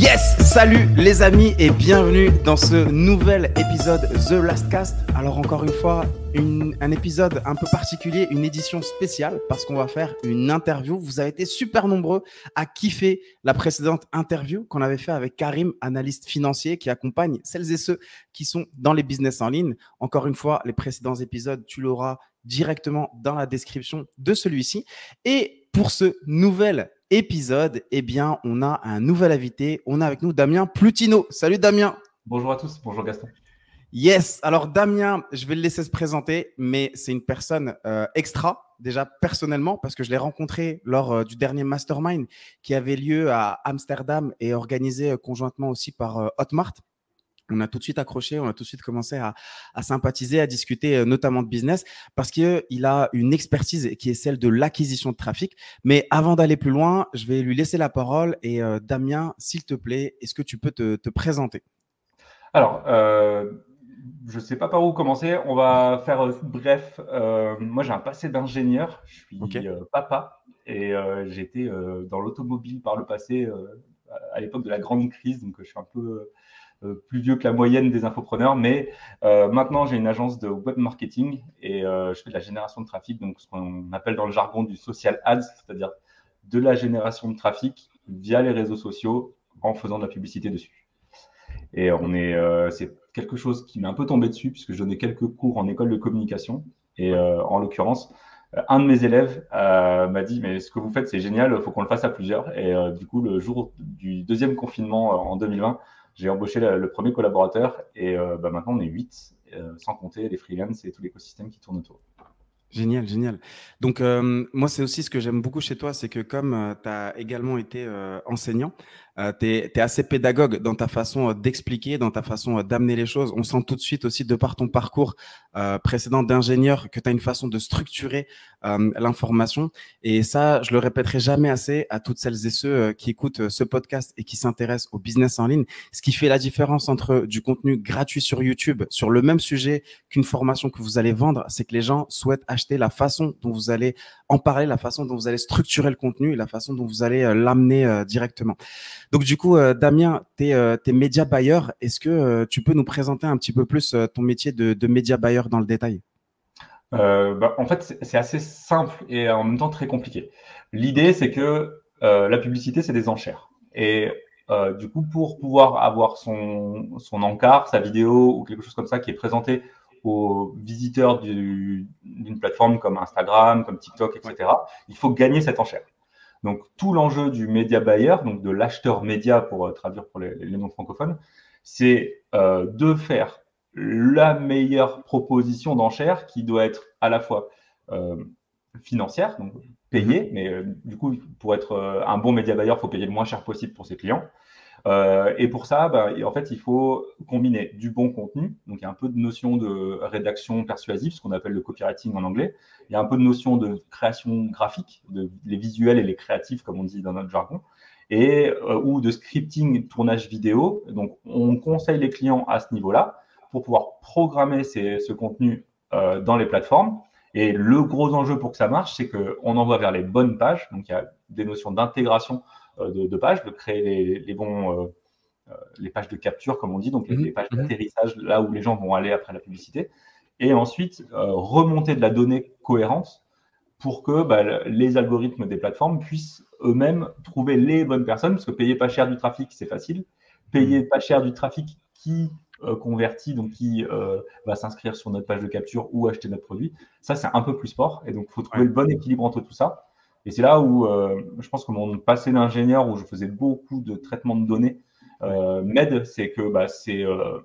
Yes Salut les amis et bienvenue dans ce nouvel épisode The Last Cast. Alors encore une fois, un épisode un peu particulier, une édition spéciale parce qu'on va faire une interview. Vous avez été super nombreux à kiffer la précédente interview qu'on avait fait avec Karim, analyste financier qui accompagne celles et ceux qui sont dans les business en ligne. Encore une fois, les précédents épisodes, tu l'auras directement dans la description de celui-ci. Et pour ce nouvel épisode, eh bien, on a un nouvel invité. On a avec nous Damien Plutino. Salut Damien. Bonjour à tous. Bonjour Gaston. Yes. Alors Damien, je vais le laisser se présenter, mais c'est une personne euh, extra déjà personnellement parce que je l'ai rencontré lors euh, du dernier mastermind qui avait lieu à Amsterdam et organisé euh, conjointement aussi par Hotmart on a tout de suite accroché, on a tout de suite commencé à, sympathiser, à discuter euh, notamment de business parce qu'il a une expertise qui est celle de l'acquisition de trafic. Mais avant d'aller plus loin, je vais lui laisser la parole et euh, Damien, s'il te plaît, est-ce que tu peux te, présenter? Alors, euh, je ne sais pas par où commencer. On va faire bref. moi, j'ai un passé d'ingénieur. Je suis papa et j'étais dans l'automobile par le passé à l'époque de la grande crise, donc je suis un peu plus vieux que la moyenne des infopreneurs, mais euh, maintenant j'ai une agence de web marketing et euh, je fais de la génération de trafic, donc ce qu'on appelle dans le jargon du social ads, c'est-à-dire de la génération de trafic via les réseaux sociaux en faisant de la publicité dessus. Et on est, c'est quelque chose qui m'est un peu tombé dessus puisque je donnais quelques cours en école de communication et en l'occurrence, un de mes élèves m'a dit mais ce que vous faites c'est génial, faut qu'on le fasse à plusieurs. Et du coup le jour du deuxième confinement en 2020 j'ai embauché le, premier collaborateur et euh, bah, maintenant on est 8, euh, sans compter les freelances et tout l'écosystème qui tourne autour. Génial, génial. Donc, euh, moi, c'est aussi ce que j'aime beaucoup chez toi, c'est que comme tu as également été enseignant, euh, tu es, assez pédagogue dans ta façon euh, d'expliquer, dans ta façon euh, d'amener les choses. On sent tout de suite aussi, de par ton parcours précédent d'ingénieur, que tu as une façon de structurer l'information. Et ça, je le répéterai jamais assez à toutes celles et ceux qui écoutent ce podcast et qui s'intéressent au business en ligne. Ce qui fait la différence entre du contenu gratuit sur YouTube, sur le même sujet qu'une formation que vous allez vendre, c'est que les gens souhaitent acheter la façon dont vous allez en parler, la façon dont vous allez structurer le contenu et la façon dont vous allez l'amener directement. Donc du coup, euh, Damien, tu es, euh, média buyer. Est-ce que euh, tu peux nous présenter un petit peu plus ton métier de, de média buyer dans le détail? Bah, En fait, c'est assez simple et en même temps très compliqué. L'idée, c'est que la publicité, c'est des enchères. Et du coup, pour pouvoir avoir son, son encart, sa vidéo ou quelque chose comme ça qui est présenté aux visiteurs d'une plateforme comme Instagram, comme TikTok, etc., il faut gagner cette enchère. Donc tout l'enjeu du média buyer, donc de l'acheteur média pour euh, traduire pour les, non francophones, c'est euh, de faire la meilleure proposition d'enchère qui doit être à la fois euh, financière, donc payée, mhm. mais du coup pour être un bon média buyer, il faut payer le moins cher possible pour ses clients. Euh, et pour ça, bah, en fait, il faut combiner du bon contenu. Donc, il y a un peu de notion de rédaction persuasive, ce qu'on appelle le copywriting en anglais. Il y a un peu de notion de création graphique, les visuels et les créatifs, comme on dit dans notre jargon, et euh, ou de scripting, tournage vidéo. Donc, on conseille les clients à ce niveau-là pour pouvoir programmer ce contenu euh, dans les plateformes. Et le gros enjeu pour que ça marche, c'est qu'on envoie vers les bonnes pages. Donc, il y a des notions d'intégration euh, de, pages, de créer les, bons, euh, euh, les pages de capture, comme on dit, donc les, mhm. pages mhm. d'atterrissage là où les gens vont aller après la publicité. Et ensuite, remonter de la donnée cohérente pour que bah, les algorithmes des plateformes puissent eux-mêmes trouver les bonnes personnes, parce que payer pas cher du trafic, c'est facile. Payer mhm. pas cher du trafic qui convertit, donc qui va s'inscrire sur notre page de capture ou acheter notre produit, ça c'est un peu plus fort. Et donc, il faut trouver le bon équilibre entre tout ça. Et c'est là où euh, je pense que mon passé d'ingénieur, où je faisais beaucoup de traitement de données, euh, m'aide. C'est que bah, c'est euh,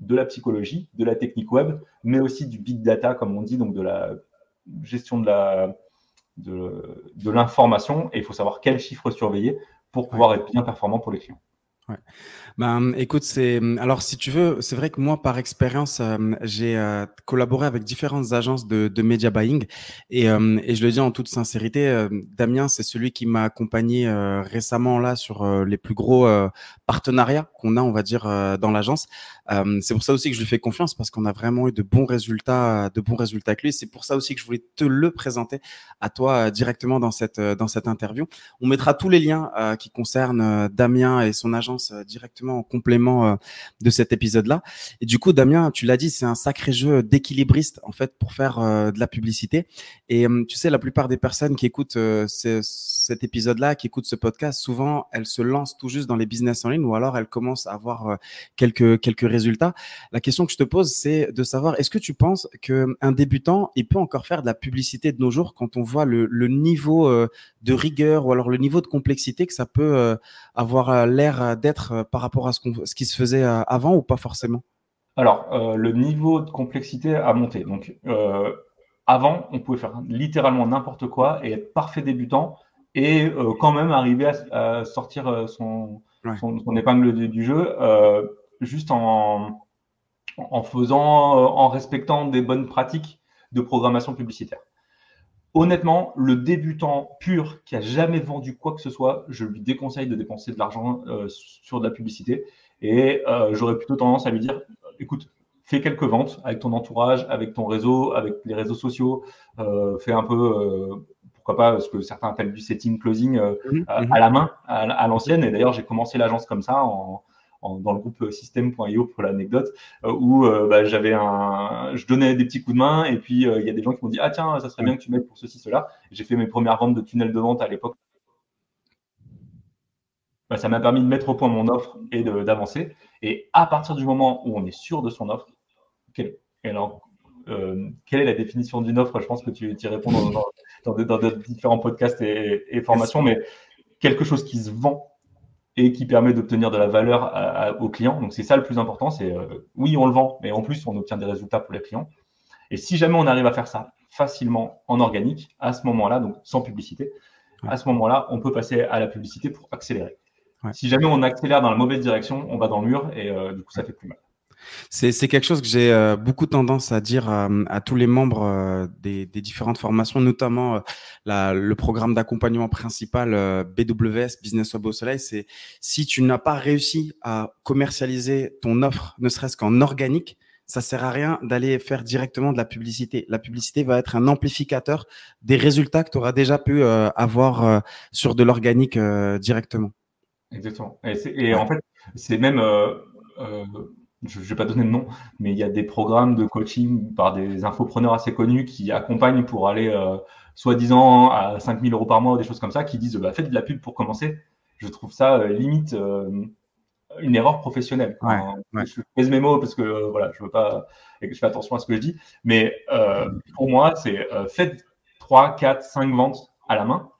de la psychologie, de la technique web, mais aussi du big data, comme on dit, donc de la gestion de la de, l'information. Et il faut savoir quels chiffres surveiller pour pouvoir être bien performant pour les clients. Ouais. Ben, écoute, c'est alors si tu veux, c'est vrai que moi, par expérience, euh, j'ai euh, collaboré avec différentes agences de, de media buying et, euh, et je le dis en toute sincérité, Damien, c'est celui qui m'a accompagné récemment là sur les plus gros partenariats qu'on a, on va dire, dans l'agence. c'est pour ça aussi que je lui fais confiance parce qu'on a vraiment eu de bons résultats, de bons résultats avec lui. C'est pour ça aussi que je voulais te le présenter à toi directement dans cette dans cette interview. On mettra tous les liens qui concernent Damien et son agence directement en complément de cet épisode-là. Et du coup, Damien, tu l'as dit, c'est un sacré jeu d'équilibriste en fait pour faire de la publicité. Et tu sais, la plupart des personnes qui écoutent cet épisode-là, qui écoutent ce podcast, souvent elles se lancent tout juste dans les business en ligne ou alors elles commencent à avoir quelques quelques résultats. La question que je te pose, c'est de savoir est-ce que tu penses que un débutant, il peut encore faire de la publicité de nos jours quand on voit le, le niveau de rigueur ou alors le niveau de complexité que ça peut avoir l'air d'être par rapport à ce, ce qui se faisait avant ou pas forcément? Alors, euh, le niveau de complexité a monté. Donc, euh, avant, on pouvait faire littéralement n'importe quoi et être parfait débutant et euh, quand même arriver à, sortir son, son, épingle du, jeu juste en, en faisant, en respectant des bonnes pratiques de programmation publicitaire. Honnêtement, le débutant pur qui a jamais vendu quoi que ce soit, je lui déconseille de dépenser de l'argent sur de la publicité. Et j'aurais plutôt tendance à lui dire écoute, fais quelques ventes avec ton entourage, avec ton réseau, avec les réseaux sociaux, euh, fais un peu, euh, pourquoi pas, ce que certains appellent du setting closing euh, mhm, à, la main, à, l'ancienne. Et d'ailleurs, j'ai commencé l'agence comme ça en, dans le groupe système.io pour l'anecdote, où bah, j'avais un, je donnais des petits coups de main et puis il y a des gens qui m'ont dit ah tiens ça serait bien que tu m'aides pour ceci cela. J'ai fait mes premières ventes de tunnels de vente à l'époque. Bah, ça m'a permis de mettre au point mon offre et d'avancer. Et à partir du moment où on est sûr de son offre, quelle, alors, euh, quelle est la définition d'une offre? Je pense que tu, y réponds dans, dans, différents podcasts et, formations, mais quelque chose qui se vend et qui permet d'obtenir de la valeur aux clients. Donc c'est ça le plus important, c'est euh, oui on le vend, mais en plus on obtient des résultats pour les clients. Et si jamais on arrive à faire ça facilement en organique, à ce moment-là, donc sans publicité, à ce moment-là, on peut passer à la publicité pour accélérer. Si jamais on accélère dans la mauvaise direction, on va dans le mur et euh, du coup, ça fait plus mal. C'est quelque chose que j'ai euh, beaucoup tendance à dire euh, à tous les membres des, des, différentes formations, notamment la, le programme d'accompagnement principal BWS Business Web au Soleil. C'est si tu n'as pas réussi à commercialiser ton offre, ne serait-ce qu'en organique, ça sert à rien d'aller faire directement de la publicité. La publicité va être un amplificateur des résultats que tu auras déjà pu avoir sur de l'organique directement. Exactement. Et, en fait, c'est même, euh, euh, je ne vais pas donner de nom, mais il y a des programmes de coaching par des infopreneurs assez connus qui accompagnent pour aller euh, soi-disant à 5000 euros par mois ou des choses comme ça, qui disent bah, faites de la pub pour commencer. Je trouve ça limite une erreur professionnelle. Je pèse mes mots parce que voilà, je veux pas, je fais attention à ce que je dis, mais pour moi, c'est faites 3, 4, 5 ventes à la main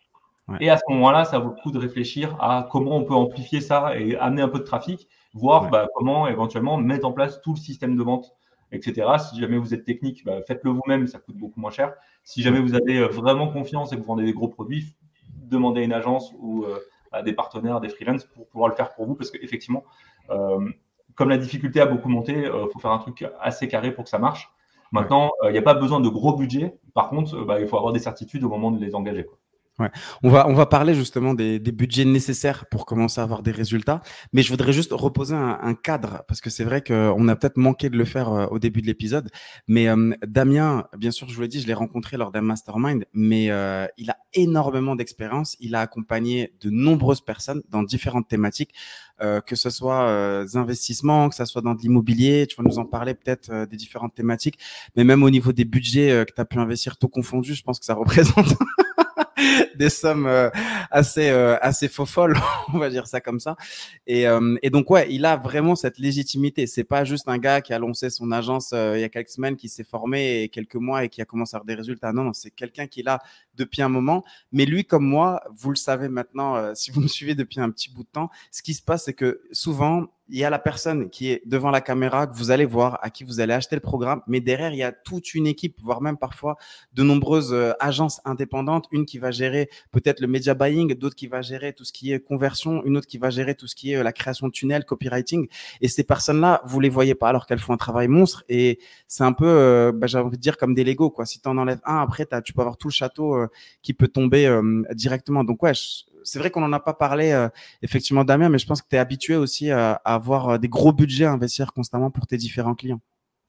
et à ce moment-là, ça vaut le coup de réfléchir à comment on peut amplifier ça et amener un peu de trafic, voir bah, comment éventuellement mettre en place tout le système de vente, etc. Si jamais vous êtes technique, bah, faites-le vous-même, ça coûte beaucoup moins cher. Si jamais vous avez euh, vraiment confiance et que vous vendez des gros produits, demandez à une agence ou euh, à des partenaires, des freelances pour pouvoir le faire pour vous, parce qu'effectivement, euh, comme la difficulté a beaucoup monté, il euh, faut faire un truc assez carré pour que ça marche. Maintenant, il n'y a pas besoin de gros budgets. Par contre, bah, il faut avoir des certitudes au moment de les engager. Quoi. Ouais. On va on va parler justement des, des, budgets nécessaires pour commencer à avoir des résultats, mais je voudrais juste reposer un, un cadre parce que c'est vrai qu'on a peut-être manqué de le faire euh, au début de l'épisode. Mais euh, Damien, bien sûr, je vous l'ai dit, je l'ai rencontré lors d'un mastermind, mais euh, il a énormément d'expérience. Il a accompagné de nombreuses personnes dans différentes thématiques, que ce soit des investissements, que ce soit dans de l'immobilier. Tu vas nous en parler peut-être des différentes thématiques, mais même au niveau des budgets que tu as pu investir, tout confondu, je pense que ça représente des sommes euh, assez euh, assez faux folles, on va dire ça comme ça. Et, euh, et donc ouais, il a vraiment cette légitimité. C'est pas juste un gars qui a lancé son agence il y a quelques semaines, qui s'est formé et quelques mois et qui a commencé à avoir des résultats. Non, non, c'est quelqu'un qui est là depuis un moment. Mais lui, comme moi, vous le savez maintenant, si vous me suivez depuis un petit bout de temps, ce qui se passe, c'est que souvent il y a la personne qui est devant la caméra que vous allez voir, à qui vous allez acheter le programme, mais derrière, il y a toute une équipe, voire même parfois de nombreuses euh, agences indépendantes, une qui va gérer peut-être le media buying, d'autres qui va gérer tout ce qui est conversion, une autre qui va gérer tout ce qui est euh, la création de tunnels, copywriting. Et ces personnes-là, vous les voyez pas alors qu'elles font un travail monstre. Et c'est un peu, euh, bah, j'ai envie de dire comme des Lego, quoi. Si tu en enlèves un, après, tu peux avoir tout le château qui peut tomber directement. Donc ouais, c'est vrai qu'on n'en a pas parlé, effectivement, Damien, mais je pense que tu es habitué aussi à, avoir des gros budgets à investir constamment pour tes différents clients.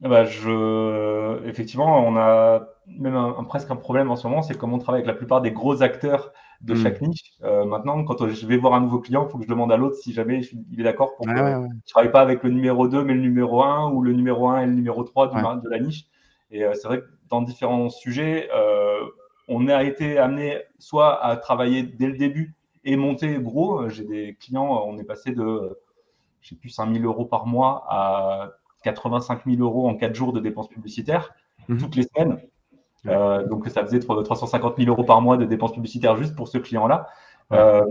Bah, je... Effectivement, on a même un, presque un problème en ce moment, c'est comme on travaille avec la plupart des gros acteurs de hmm. chaque niche. Euh, maintenant, quand je vais voir un nouveau client, il faut que je demande à l'autre si jamais il est d'accord pour que je ne travaille pas avec le numéro 2, mais le numéro 1, ou le numéro 1 et le numéro 3 de la niche. Et euh, c'est vrai que dans différents sujets, euh, on a été amené soit à travailler dès le début et monter gros. J'ai des clients, on est passé de, je sais plus, 5 000 euros par mois à 85 000 euros en 4 jours de dépenses publicitaires mhm. toutes les semaines. Euh, donc ça faisait 350 000 euros par mois de dépenses publicitaires juste pour ce client-là. Euh,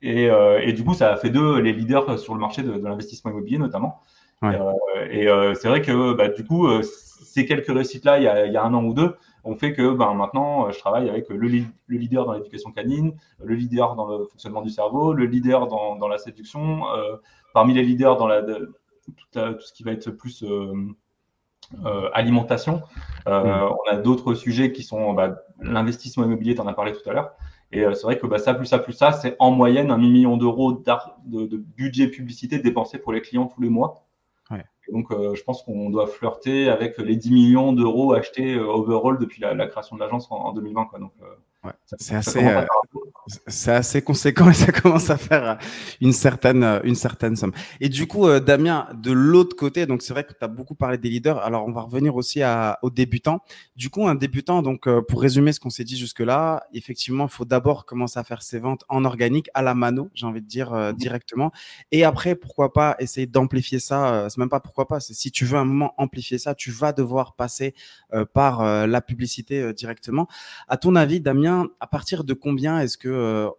et, euh, et, du coup, ça a fait d'eux les leaders sur le marché de, de l'investissement immobilier notamment. Euh, et euh, c'est vrai que bah, du coup, ces quelques réussites-là, il, il, y a un an ou deux, ont fait que ben, maintenant, je travaille avec le, le leader dans l'éducation canine, le leader dans le fonctionnement du cerveau, le leader dans, dans la séduction, parmi les leaders dans la, de, tout, tout, ce qui va être plus euh, alimentation. Euh, mm. On a d'autres sujets qui sont bah, l'investissement immobilier, tu en as parlé tout à l'heure. Et euh, c'est vrai que bah, ça, plus ça, plus ça, c'est en moyenne un million d'euros de, de, budget publicité dépensé pour les clients tous les mois. Donc, je pense qu'on doit flirter avec les 10 millions d'euros achetés overall depuis la, création de l'agence en, 2020. Quoi. Donc, c'est assez, euh, c'est assez conséquent et ça commence à faire euh, une certaine, euh, une certaine somme. Et du coup, Damien, de l'autre côté, donc c'est vrai que tu as beaucoup parlé des leaders. Alors, on va revenir aussi à, aux débutants. Du coup, un débutant, donc pour résumer ce qu'on s'est dit jusque-là, effectivement, il faut d'abord commencer à faire ses ventes en organique, à la mano, j'ai envie de dire mmh. directement. Et après, pourquoi pas essayer d'amplifier ça. c'est même pas pourquoi pas. C'est si tu veux un moment amplifier ça, tu vas devoir passer par la publicité directement. À ton avis, Damien, à partir de combien est-ce que euh,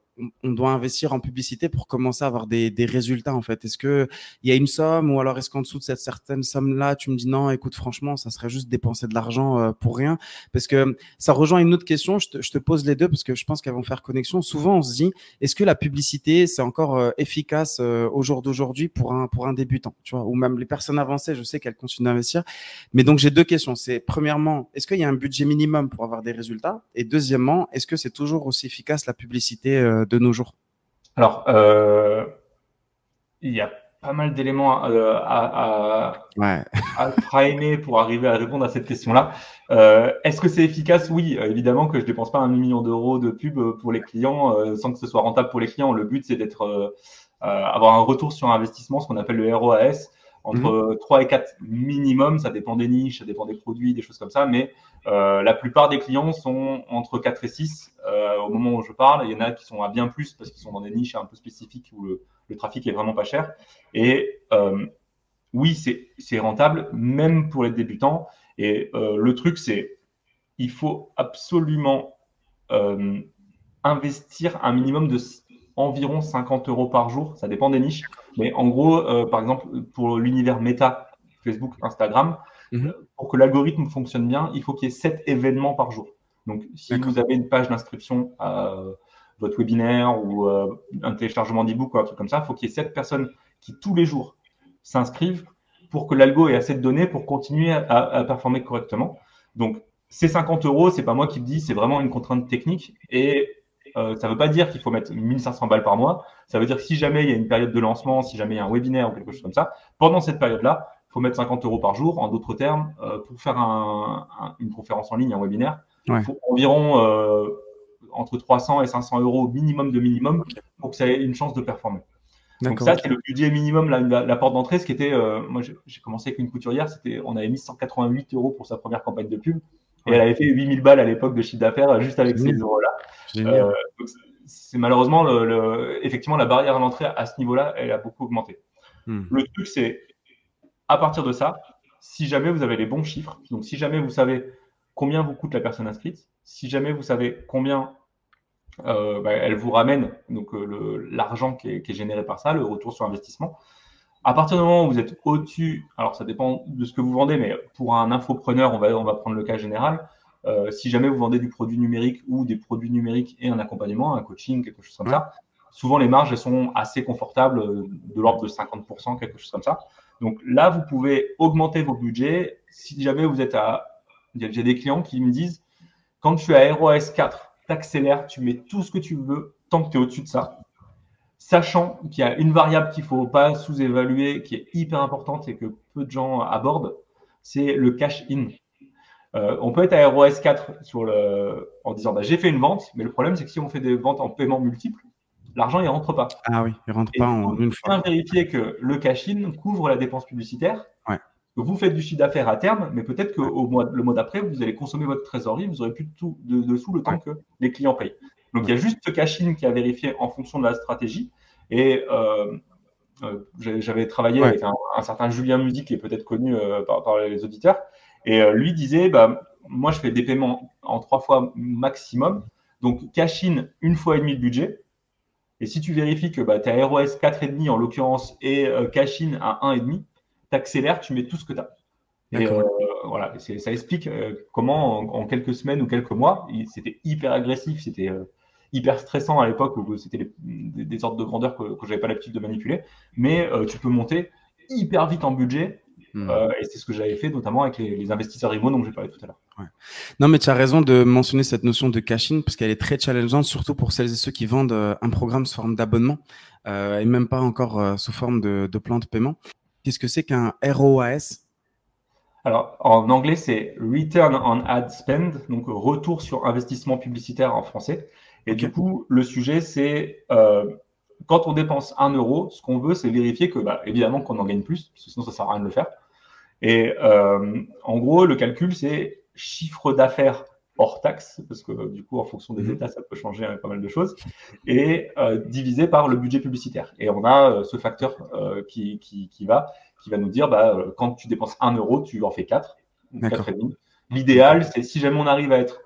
on doit investir en publicité pour commencer à avoir des, des résultats en fait Est-ce que il y a une somme ou alors est-ce qu'en dessous de cette certaine somme là, tu me dis non, écoute franchement, ça serait juste dépenser de l'argent euh, pour rien? Parce que ça rejoint une autre question. Je te, je te pose les deux parce que je pense qu'elles vont faire connexion. Souvent, on se dit est-ce que la publicité c'est encore euh, efficace euh, au jour d'aujourd'hui pour un pour un débutant, tu vois? Ou même les personnes avancées, je sais qu'elles continuent d'investir. Mais donc j'ai deux questions. C'est premièrement, est-ce qu'il y a un budget minimum pour avoir des résultats? Et deuxièmement, est-ce que c'est toujours aussi efficace la publicité de nos jours Alors, euh, il y a pas mal d'éléments euh, à, à, pour arriver à répondre à cette question-là. Euh, est-ce que c'est efficace? Oui, évidemment que je dépense pas un million d'euros de pub pour les clients sans que ce soit rentable pour les clients. Le but, c'est d'être avoir un retour sur investissement, ce qu'on appelle le ROAS entre 3 mhm. et 4 minimum, ça dépend des niches, ça dépend des produits, des choses comme ça, mais euh, la plupart des clients sont entre 4 et 6 euh, au moment où je parle. Il y en a qui sont à bien plus parce qu'ils sont dans des niches un peu spécifiques où le, le trafic est vraiment pas cher. Et euh, oui, c'est rentable, même pour les débutants. Et le truc, c'est il faut absolument investir un minimum de environ 50 euros par jour. Ça dépend des niches. Mais en gros, euh, par exemple, pour l'univers méta, Facebook, Instagram, mhm. euh, pour que l'algorithme fonctionne bien, il faut qu'il y ait 7 événements par jour. Donc, si vous avez une page d'inscription à votre webinaire ou euh, un téléchargement d'e-book ou un truc comme ça, il faut qu'il y ait 7 personnes qui, tous les jours, s'inscrivent pour que l'algo ait assez de données pour continuer à, à performer correctement. Donc, ces 50 euros, c'est pas moi qui le dis, c'est vraiment une contrainte technique. Et euh, ça ne veut pas dire qu'il faut mettre 1500 balles par mois. Ça veut dire que si jamais il y a une période de lancement, si jamais il y a un webinaire ou quelque chose comme ça, pendant cette période-là, il faut mettre 50 euros par jour. En d'autres termes, euh, pour faire un, une conférence en ligne, un webinaire, il faut environ euh, entre 300 et 500 euros minimum de minimum pour que ça ait une chance de performer. Donc ça, c'est le budget minimum, la, la, porte d'entrée. Ce qui était, moi, j'ai commencé avec une couturière, c'était, on avait mis 188 euros pour sa première campagne de pub. Et elle avait fait 8000 balles à l'époque de chiffre d'affaires juste avec ces euros-là. Euh, c'est malheureusement, le, effectivement, la barrière à l'entrée à ce niveau-là, elle a beaucoup augmenté. Hmm. Le truc, c'est à partir de ça, si jamais vous avez les bons chiffres, donc si jamais vous savez combien vous coûte la personne inscrite, si jamais vous savez combien euh, bah, elle vous ramène donc euh, l'argent qui, qui, est généré par ça, le retour sur investissement. À partir du moment où vous êtes au-dessus, alors ça dépend de ce que vous vendez, mais pour un infopreneur, on va, on va prendre le cas général. Euh, si jamais vous vendez du produit numérique ou des produits numériques et un accompagnement, un coaching, quelque chose comme ça, souvent les marges elles sont assez confortables, euh, de l'ordre de 50%, quelque chose comme ça. Donc là, vous pouvez augmenter vos budgets. Si jamais vous êtes à, j'ai des clients qui me disent, quand tu es à ROS 4, accélères, tu mets tout ce que tu veux tant que tu es au-dessus de ça. Sachant qu'il y a une variable qu'il ne faut pas sous-évaluer, qui est hyper importante et que peu de gens abordent, c'est le cash-in. Euh, on peut être à ROS 4 sur le, en disant bah, j'ai fait une vente, mais le problème c'est que si on fait des ventes en paiement multiple, l'argent il rentre pas. Ah oui, il rentre pas en une fois. Bien vérifier que le cash-in couvre la dépense publicitaire. vous faites du chiffre d'affaires à terme, mais peut-être que mois, le mois d'après, vous allez consommer votre trésorerie, vous aurez plus de, tout, de, dessous le temps que les clients payent. Donc il y a juste ce cash-in qui a vérifié en fonction de la stratégie. Et euh, euh, j'avais travaillé avec un, certain Julien Musique qui est peut-être connu par, par, les auditeurs. Et euh, lui disait, bah, moi, je fais des paiements en trois fois maximum. Donc, cash in une fois et demi le budget. Et si tu vérifies que bah, tu as ROS 4,5 en l'occurrence et euh, cash in à 1,5, tu accélères, tu mets tout ce que tu as. Et euh, voilà, ça explique comment en, quelques semaines ou quelques mois, c'était hyper agressif, c'était hyper stressant à l'époque où c'était des, ordres de grandeur que, que j'avais pas l'habitude de manipuler. Mais tu peux monter hyper vite en budget Hmm. Euh, et c'est ce que j'avais fait notamment avec les, investisseurs IMO dont j'ai parlé tout à l'heure. Non, mais tu as raison de mentionner cette notion de cash-in parce qu'elle est très challengeante, surtout pour celles et ceux qui vendent euh, un programme sous forme d'abonnement euh, et même pas encore sous forme de, plan de paiement. Qu'est-ce que c'est qu'un ROAS alors, en anglais, c'est Return on Ad Spend, donc retour sur investissement publicitaire en français. Et du coup, le sujet, c'est quand on dépense un euro, ce qu'on veut, c'est vérifier que, bah, évidemment, qu'on en gagne plus, parce que sinon, ça sert à rien de le faire. Et euh, en gros, le calcul, c'est chiffre d'affaires hors taxe, parce que du coup, en fonction des mhm. États, ça peut changer pas mal de choses, et euh, divisé par le budget publicitaire. Et on a euh, ce facteur qui, qui, qui, va, qui va nous dire, bah, quand tu dépenses 1 euro, tu en fais 4, 4,5. L'idéal, c'est si jamais on arrive à être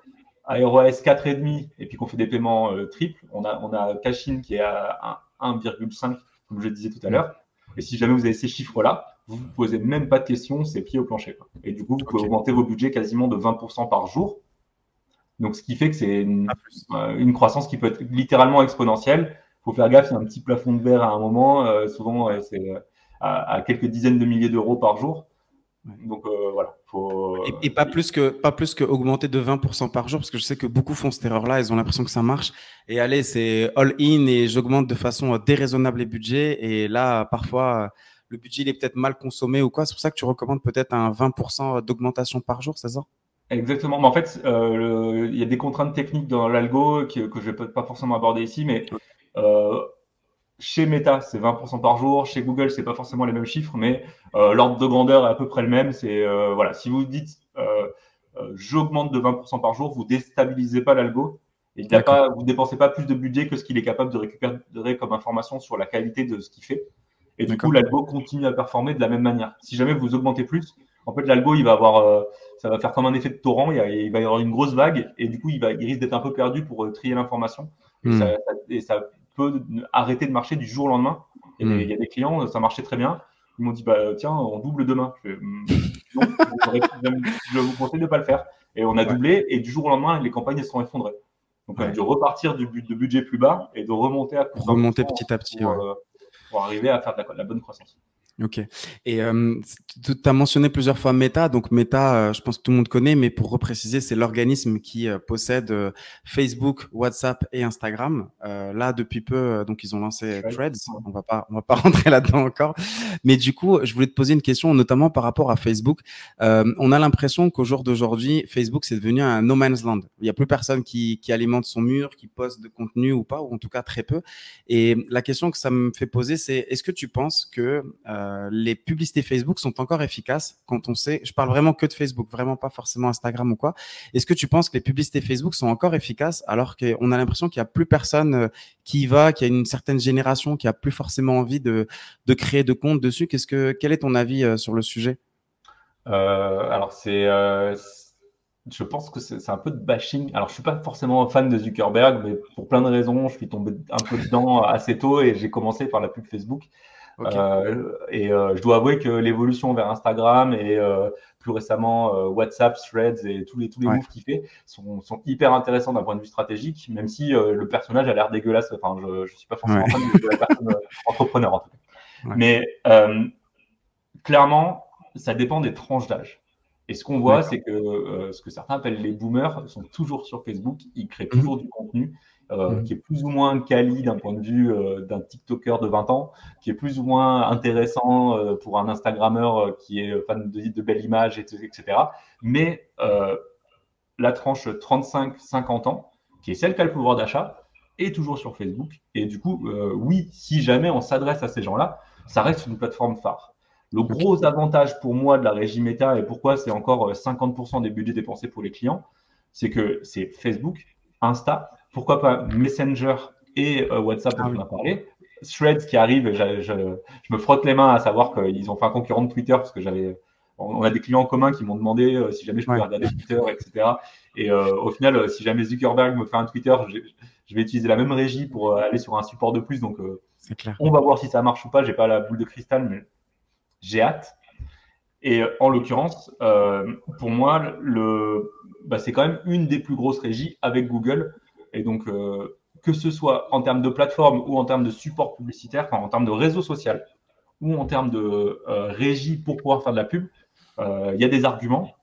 à ROS 4,5 et puis qu'on fait des paiements triples, on a, on a Cashin qui est à 1,5, comme je le disais tout à l'heure. Et si jamais vous avez ces chiffres-là, vous ne vous posez même pas de questions, c'est pied au plancher. Et du coup, vous pouvez augmenter vos budgets quasiment de 20% par jour. Donc, ce qui fait que c'est euh, une, croissance qui peut être littéralement exponentielle. Il faut faire gaffe, il y a un petit plafond de verre à un moment. Euh, souvent, c'est euh, à, quelques dizaines de milliers d'euros par jour. Donc voilà. Faut... Et, pas plus que pas plus que augmenter de 20% par jour parce que je sais que beaucoup font cette erreur-là. Ils ont l'impression que ça marche. Et allez, c'est all in et j'augmente de façon déraisonnable les budgets. Et là, parfois, le budget il est peut-être mal consommé ou quoi. C'est pour ça que tu recommandes peut-être un 20% d'augmentation par jour, c'est ça? Exactement. Mais en fait, euh, il y a des contraintes techniques dans l'algo que, je ne vais pas forcément aborder ici, mais euh, chez Meta, c'est 20% par jour. Chez Google, c'est pas forcément les mêmes chiffres, mais euh, l'ordre de grandeur est à peu près le même. C'est voilà, si vous dites j'augmente de 20% par jour, vous déstabilisez pas l'algo. Et il pas, vous dépensez pas plus de budget que ce qu'il est capable de récupérer comme information sur la qualité de ce qu'il fait. Et du coup, l'algo continue à performer de la même manière. Si jamais vous augmentez plus, en fait, l'algo, il va avoir, euh, ça va faire comme un effet de torrent. Il, va y avoir une grosse vague et du coup, il, va, il risque d'être un peu perdu pour euh, trier l'information. Hmm. Et, ça, peut arrêter de marcher du jour au lendemain. Et hmm. il y a des clients, ça marchait très bien. Ils m'ont dit, bah, tiens, on double demain. Je, hmm, je vous conseille de ne pas le faire. Et on a doublé et du jour au lendemain, les campagnes se sont effondrées. Donc, on a dû repartir du, de budget plus bas et de remonter à Remonter petit à petit. Euh, pour arriver à faire de la bonne croissance. Ok. Et euh, tu as mentionné plusieurs fois Meta. Donc Meta, euh, je pense que tout le monde connaît, mais pour repréciser, c'est l'organisme qui euh, possède Facebook, WhatsApp et Instagram. là, depuis peu, donc ils ont lancé Threads. On va pas, on va pas rentrer là-dedans encore. Mais du coup, je voulais te poser une question, notamment par rapport à Facebook. on a l'impression qu'au jour d'aujourd'hui, Facebook c'est devenu un no man's land. Il n'y a plus personne qui, qui alimente son mur, qui poste de contenu ou pas, ou en tout cas très peu. Et la question que ça me fait poser, c'est est-ce que tu penses que euh, les publicités Facebook sont encore efficaces quand on sait, je parle vraiment que de Facebook, vraiment pas forcément Instagram ou quoi. Est-ce que tu penses que les publicités Facebook sont encore efficaces alors qu'on a l'impression qu'il n'y a plus personne euh, qui y va, qu'il y a une certaine génération qui a plus forcément envie de, créer de comptes dessus? Qu'est-ce que, Quel est ton avis euh, sur le sujet? Alors, c'est. je pense que c'est un peu de bashing. Alors, je suis pas forcément fan de Zuckerberg, mais pour plein de raisons, je suis tombé un peu dedans assez tôt et j'ai commencé par la pub Facebook. Euh, et euh, je dois avouer que l'évolution vers Instagram et euh, plus récemment WhatsApp, Threads et tous les tous les moves qu'il fait sont, sont, hyper intéressants d'un point de vue stratégique, même si le personnage a l'air dégueulasse. Enfin, je, je suis pas forcément fan de la personne entrepreneur en tout cas. Mais clairement, ça dépend des tranches d'âge. Et ce qu'on voit, c'est que ce que certains appellent les boomers sont toujours sur Facebook, ils créent mhm. toujours du contenu, euh, mhm. qui est plus ou moins quali d'un point de vue euh, d'un TikToker de 20 ans, qui est plus ou moins intéressant euh, pour un Instagrammeur qui est fan de, de belles images, etc. Mais la tranche 35-50 ans, qui est celle qui a le pouvoir d'achat, est toujours sur Facebook. Et du coup, oui, si jamais on s'adresse à ces gens-là, ça reste une plateforme phare. Le gros avantage pour moi de la régie méta et pourquoi c'est encore 50% des budgets dépensés pour les clients, c'est que c'est Facebook, Insta, pourquoi pas Messenger et euh, WhatsApp dont ah on a parlé. Threads qui arrive, je, je, me frotte les mains à savoir qu'ils ont fait un concurrent de Twitter parce que j'avais, on a des clients en commun qui m'ont demandé euh, si jamais je pouvais regarder Twitter, etc. Et euh, au final, si jamais Zuckerberg me fait un Twitter, je, vais utiliser la même régie pour aller sur un support de plus. Donc, on va voir si ça marche ou pas. J'ai pas la boule de cristal, mais j'ai hâte. Et en l'occurrence, pour moi, le, bah, c'est quand même une des plus grosses régies avec Google et donc, euh, que ce soit en termes de plateforme ou en termes de support publicitaire, en termes de réseau social ou en termes de euh, régie pour pouvoir faire de la pub, euh, il y a des arguments.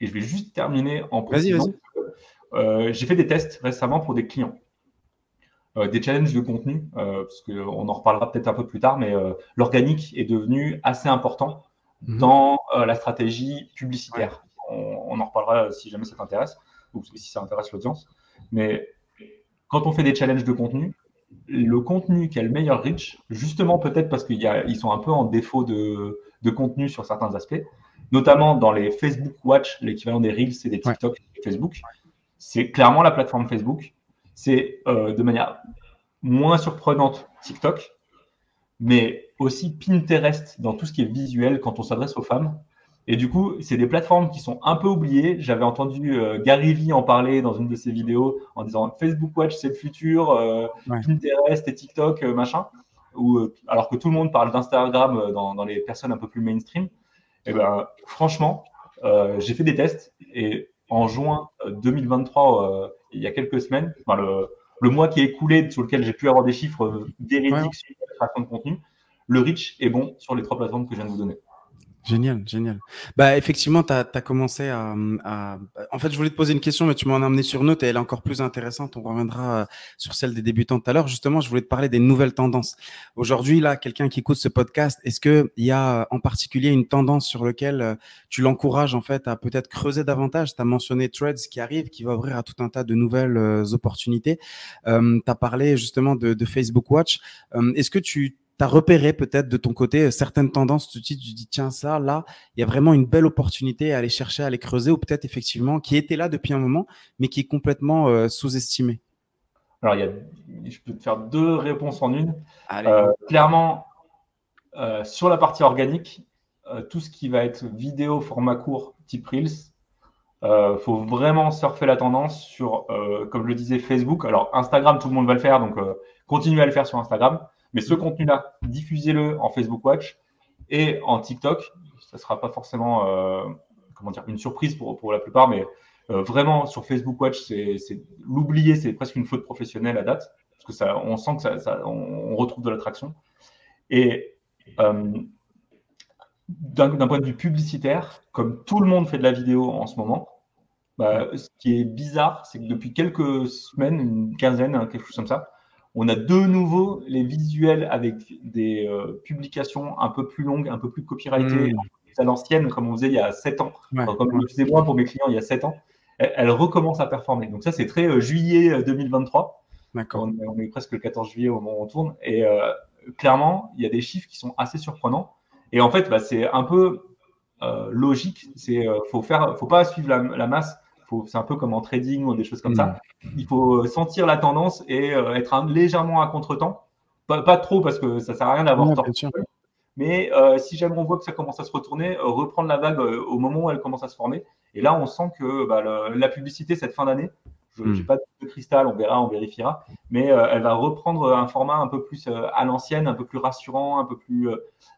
Et je vais juste terminer en précisant j'ai fait des tests récemment pour des clients. des challenges de contenu, parce qu'on en reparlera peut-être un peu plus tard, mais l'organique est devenu assez important mhm. dans la stratégie publicitaire. On, on, en reparlera si jamais ça t'intéresse, ou si ça intéresse l'audience. Mais quand on fait des challenges de contenu, le contenu qui a le meilleur reach, justement peut-être parce qu'ils sont un peu en défaut de, contenu sur certains aspects, notamment dans les Facebook Watch, l'équivalent des Reels et des TikTok Facebook, c'est clairement la plateforme Facebook. C'est euh, de manière moins surprenante TikTok, mais aussi Pinterest dans tout ce qui est visuel quand on s'adresse aux femmes. Et du coup, c'est des plateformes qui sont un peu oubliées. J'avais entendu euh, Gary Vee en parler dans une de ses vidéos en disant Facebook Watch, c'est le futur, euh, Pinterest et TikTok, euh, machin. Ou, alors que tout le monde parle d'Instagram dans, les personnes un peu plus mainstream. Et eh ben, franchement, j'ai fait des tests et en juin 2023, il y a quelques semaines, enfin, le, mois qui est écoulé sur lequel j'ai pu avoir des chiffres véridiques sur la création de contenu, le reach est bon sur les trois plateformes que je viens de vous donner. Génial, génial. Bah, effectivement, tu as, commencé à, En fait, je voulais te poser une question, mais tu m'en as amené sur une autre et elle est encore plus intéressante. On reviendra euh, sur celle des débutants tout à l'heure. Justement, je voulais te parler des nouvelles tendances. Aujourd'hui, là, quelqu'un qui écoute ce podcast, est-ce qu'il y a euh, en particulier une tendance sur laquelle euh, tu l'encourages en fait à peut-être creuser davantage? Tu as mentionné Threads qui arrive, qui va ouvrir à tout un tas de nouvelles opportunités. tu as parlé justement de Facebook Watch. est-ce que tu tu as repéré peut-être de ton côté euh, certaines tendances, tu te dis, tu dis tiens, ça, là, il y a vraiment une belle opportunité à aller chercher, à aller creuser, ou peut-être effectivement qui était là depuis un moment, mais qui est complètement euh, sous-estimé Alors, il y a, je peux te faire deux réponses en une. Euh, clairement, sur la partie organique, tout ce qui va être vidéo format court, type Reels, il faut vraiment surfer la tendance sur, comme je le disais, Facebook. Alors, Instagram, tout le monde va le faire, donc continuez à le faire sur Instagram. Mais ce contenu-là, diffusez-le en Facebook Watch et en TikTok. Ça ne sera pas forcément euh, comment dire, une surprise pour, pour la plupart, mais euh, vraiment sur Facebook Watch, c'est l'oublier, c'est presque une faute professionnelle à date, parce que ça, on sent que ça, on, retrouve de l'attraction. Et euh, d'un point de vue publicitaire, comme tout le monde fait de la vidéo en ce moment, bah, ce qui est bizarre, c'est que depuis quelques semaines, une quinzaine, hein, quelque chose comme ça, on a de nouveau les visuels avec des euh, publications un peu plus longues, un peu plus copyrightées, mmh. à l'ancienne, comme on faisait il y a 7 ans, comme je faisais moi pour mes clients il y a 7 ans. Elle, recommence à performer. Donc ça, c'est très euh, juillet 2023. Euh, on, on, est presque le 14 juillet au moment où on tourne. Et clairement, il y a des chiffres qui sont assez surprenants. Et en fait, bah, c'est un peu logique. C'est faut faire, faut pas suivre la masse c'est un peu comme en trading ou des choses comme ça. Mm. Il faut euh, sentir la tendance et euh, être légèrement à contre-temps. Pas, trop parce que ça sert à rien d'avoir tort. Mais euh, si jamais on voit que ça commence à se retourner, reprendre la vague au moment où elle commence à se former. Et là, on sent que bah, la publicité cette fin d'année, je n'ai mm. pas de cristal, on verra, on vérifiera, mais elle va reprendre un format un peu plus à l'ancienne, un peu plus rassurant, un peu plus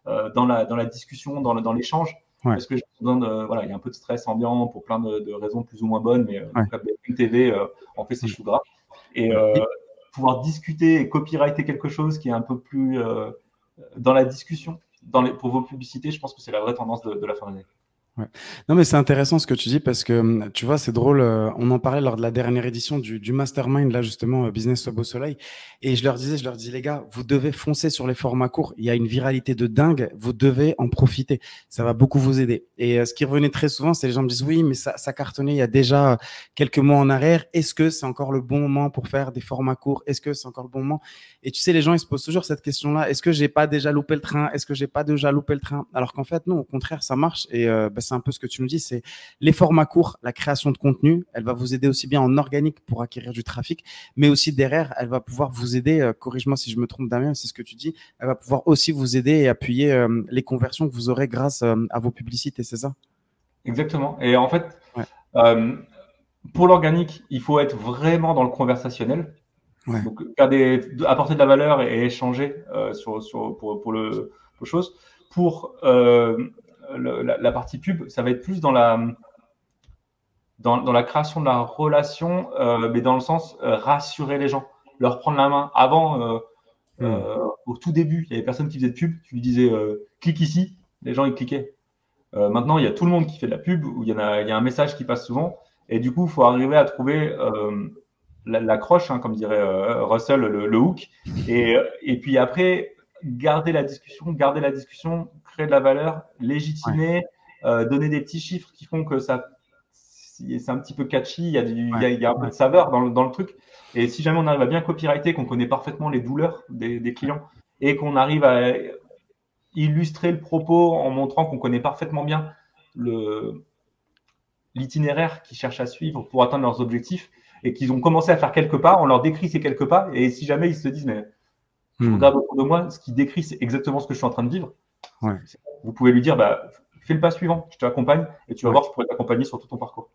dans, la, dans la discussion, dans, dans l'échange. Parce que euh, voilà, il y a un peu de stress ambiant pour plein de, raisons plus ou moins bonnes, mais euh, ouais. TV euh, en fait ses choux gras. Et pouvoir discuter et copyrighter quelque chose qui est un peu plus dans la discussion dans les, pour vos publicités, je pense que c'est la vraie tendance de, la fin d'année. Non, mais c'est intéressant ce que tu dis parce que hum, tu vois, c'est drôle. Euh, on en parlait lors de la dernière édition du, du Mastermind, là justement, euh, Business au Beau Soleil. Et je leur disais, je leur disais, les gars, vous devez foncer sur les formats courts. Il y a une viralité de dingue. Vous devez en profiter. Ça va beaucoup vous aider. Et euh, ce qui revenait très souvent, c'est les gens me disent, oui, mais ça, ça cartonnait il y a déjà quelques mois en arrière. Est-ce que c'est encore le bon moment pour faire des formats courts? Est-ce que c'est encore le bon moment? Et tu sais, les gens, ils se posent toujours cette question-là. Est-ce que j'ai pas déjà loupé le train? Est-ce que j'ai pas déjà loupé le train? Alors qu'en fait, non, au contraire, ça marche. Et bah, c'est un peu ce que tu nous dis c'est les formats courts, la création de contenu. Elle va vous aider aussi bien en organique pour acquérir du trafic, mais aussi derrière, elle va pouvoir vous aider, euh, corrige-moi si je me trompe Damien, c'est ce que tu dis, elle va pouvoir aussi vous aider et appuyer euh, les conversions que vous aurez grâce euh, à vos publicités, c'est ça? Exactement. Et en fait, pour l'organique, il faut être vraiment dans le conversationnel. Donc, apporter de la valeur et, échanger sur, pour, pour, le, pour chose. Pour la, partie pub, ça va être plus dans la, dans, la création de la relation, euh, mais dans le sens euh, rassurer les gens, leur prendre la main. Avant, euh, hmm. au tout début, il y avait personne qui faisait de pub. Tu lui disais clique ici, les gens ils cliquaient. maintenant, il y a tout le monde qui fait de la pub, où il y, en a, il y a un message qui passe souvent. Et du coup, il faut arriver à trouver l'accroche, hein, comme dirait Russell, le, hook. Et, et puis après, garder la discussion, garder la discussion, créer de la valeur, légitimer, euh, donner des petits chiffres qui font que ça, c'est un petit peu catchy, il y a, il y a, un peu de saveur dans le, dans le, truc. Et si jamais on arrive à bien copyrighter, qu'on connaît parfaitement les douleurs des, des clients et qu'on arrive à illustrer le propos en montrant qu'on connaît parfaitement bien le l'itinéraire qu'ils cherchent à suivre pour atteindre leurs objectifs et qu'ils ont commencé à faire quelques pas, on leur décrit ces quelques pas et si jamais ils se disent mais je hmm. regarde autour de moi, ce qui décrit, c'est exactement ce que je suis en train de vivre. Vous pouvez lui dire, bah, fais le pas suivant, je t'accompagne et tu vas voir, je pourrais t'accompagner sur tout ton parcours.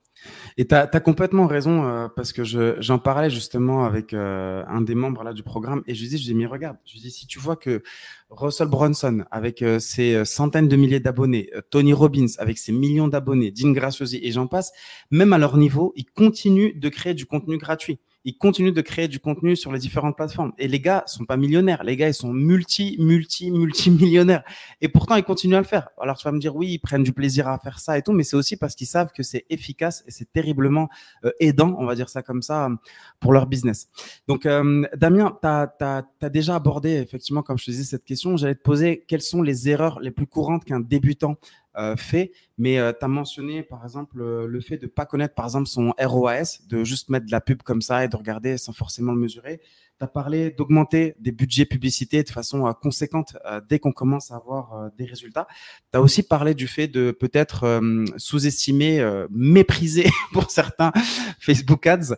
Et tu as, complètement raison euh, parce que j'en parlais justement avec euh, un des membres là, du programme et je lui dis, je lui dis, mais regarde, je lui dis, si tu vois que Russell Brunson avec euh, ses centaines de milliers d'abonnés, Tony Robbins avec ses millions d'abonnés, Dean Graciosi et j'en passe, même à leur niveau, ils continuent de créer du contenu gratuit ils continuent de créer du contenu sur les différentes plateformes. Et les gars sont pas millionnaires. Les gars, ils sont multi, multi, multi millionnaires. Et pourtant, ils continuent à le faire. Alors, tu vas me dire, oui, ils prennent du plaisir à faire ça et tout, mais c'est aussi parce qu'ils savent que c'est efficace et c'est terriblement euh, aidant, on va dire ça comme ça, pour leur business. Donc, euh, Damien, tu as, déjà abordé, effectivement, comme je te disais, cette question. J'allais te poser quelles sont les erreurs les plus courantes qu'un débutant euh, fait. Mais euh, tu as mentionné, par exemple, euh, le fait de ne pas connaître, par exemple, son ROAS, de juste mettre de la pub comme ça et de regarder sans forcément le mesurer. Tu as parlé d'augmenter des budgets publicités de façon conséquente dès qu'on commence à avoir des résultats. Tu as aussi parlé du fait de peut-être sous-estimer, mépriser pour certains Facebook Ads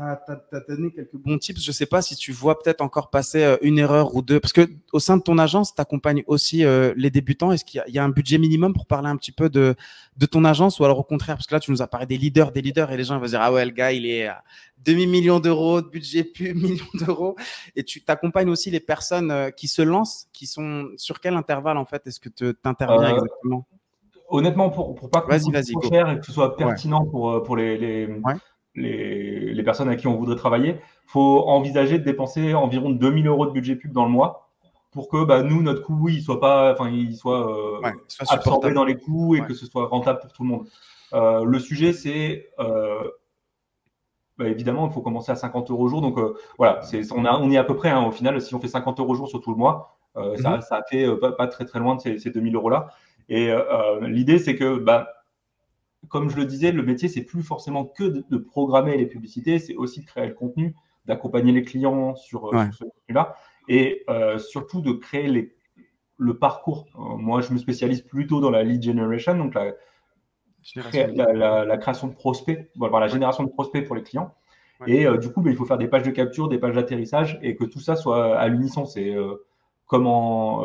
tu as, donné quelques bons tips. Je ne sais pas si tu vois peut-être encore passer euh, une erreur ou deux. Parce que au sein de ton agence, tu accompagnes aussi euh, les débutants. Est-ce qu'il y, a un budget minimum pour parler un petit peu de, de ton agence ou alors au contraire Parce que là, tu nous as parlé des leaders, des leaders et les gens vont dire Ah ouais, le gars, il est à demi-million d'euros de budget, plus millions d'euros. Et tu t'accompagnes aussi les personnes euh, qui se lancent, qui sont sur quel intervalle en fait Est-ce que tu interviens exactement? Honnêtement, pour, pour pas que ce soit trop cher et que ce soit pertinent pour, pour les, les, les, personnes à qui on voudrait travailler, faut envisager de dépenser environ 2000 euros de budget pub dans le mois pour que bah, nous, notre coût, il soit pas, enfin, il soit, euh, absorbé dans les coûts et que ce soit rentable pour tout le monde. Euh, le sujet, c'est euh, bah, évidemment, il faut commencer à 50 euros au jour. Donc voilà, on, a, on est à peu près. Hein, au final, si on fait 50 euros au jour sur tout le mois, ça, mhm. ça fait pas, très très loin de ces, ces 2000 euros là. Et l'idée, c'est que bah, comme je le disais, le métier, c'est plus forcément que de, programmer les publicités, c'est aussi de créer le contenu, d'accompagner les clients sur, euh, ce contenu-là, et euh, surtout de créer le parcours. Euh, moi, je me spécialise plutôt dans la lead generation, donc la, création de prospects, la génération de prospects pour les clients. Et du coup, ben, il faut faire des pages de capture, des pages d'atterrissage, et que tout ça soit à l'unisson. C'est comment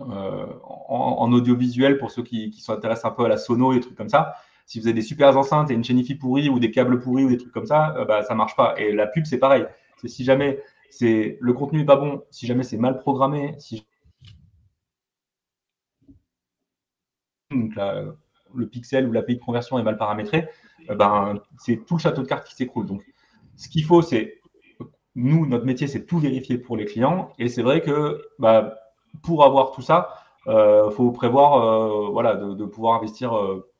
euh, en, audiovisuel pour ceux qui, s'intéressent un peu à la sono et des trucs comme ça. Si vous avez des super enceintes et une chaîne pourrie ou des câbles pourris ou des trucs comme ça, euh, bah, ça marche pas. Et la pub, c'est pareil. C'est si jamais c'est le contenu n'est pas bon, si jamais c'est mal programmé, si le pixel ou l'API de conversion est mal paramétré, euh, ben, c'est tout le château de cartes qui s'écroule. Donc, ce qu'il faut, c'est nous, notre métier, c'est tout vérifier pour les clients. Et c'est vrai que bah, pour avoir tout ça, euh, faut prévoir, euh, voilà, de, pouvoir investir euh,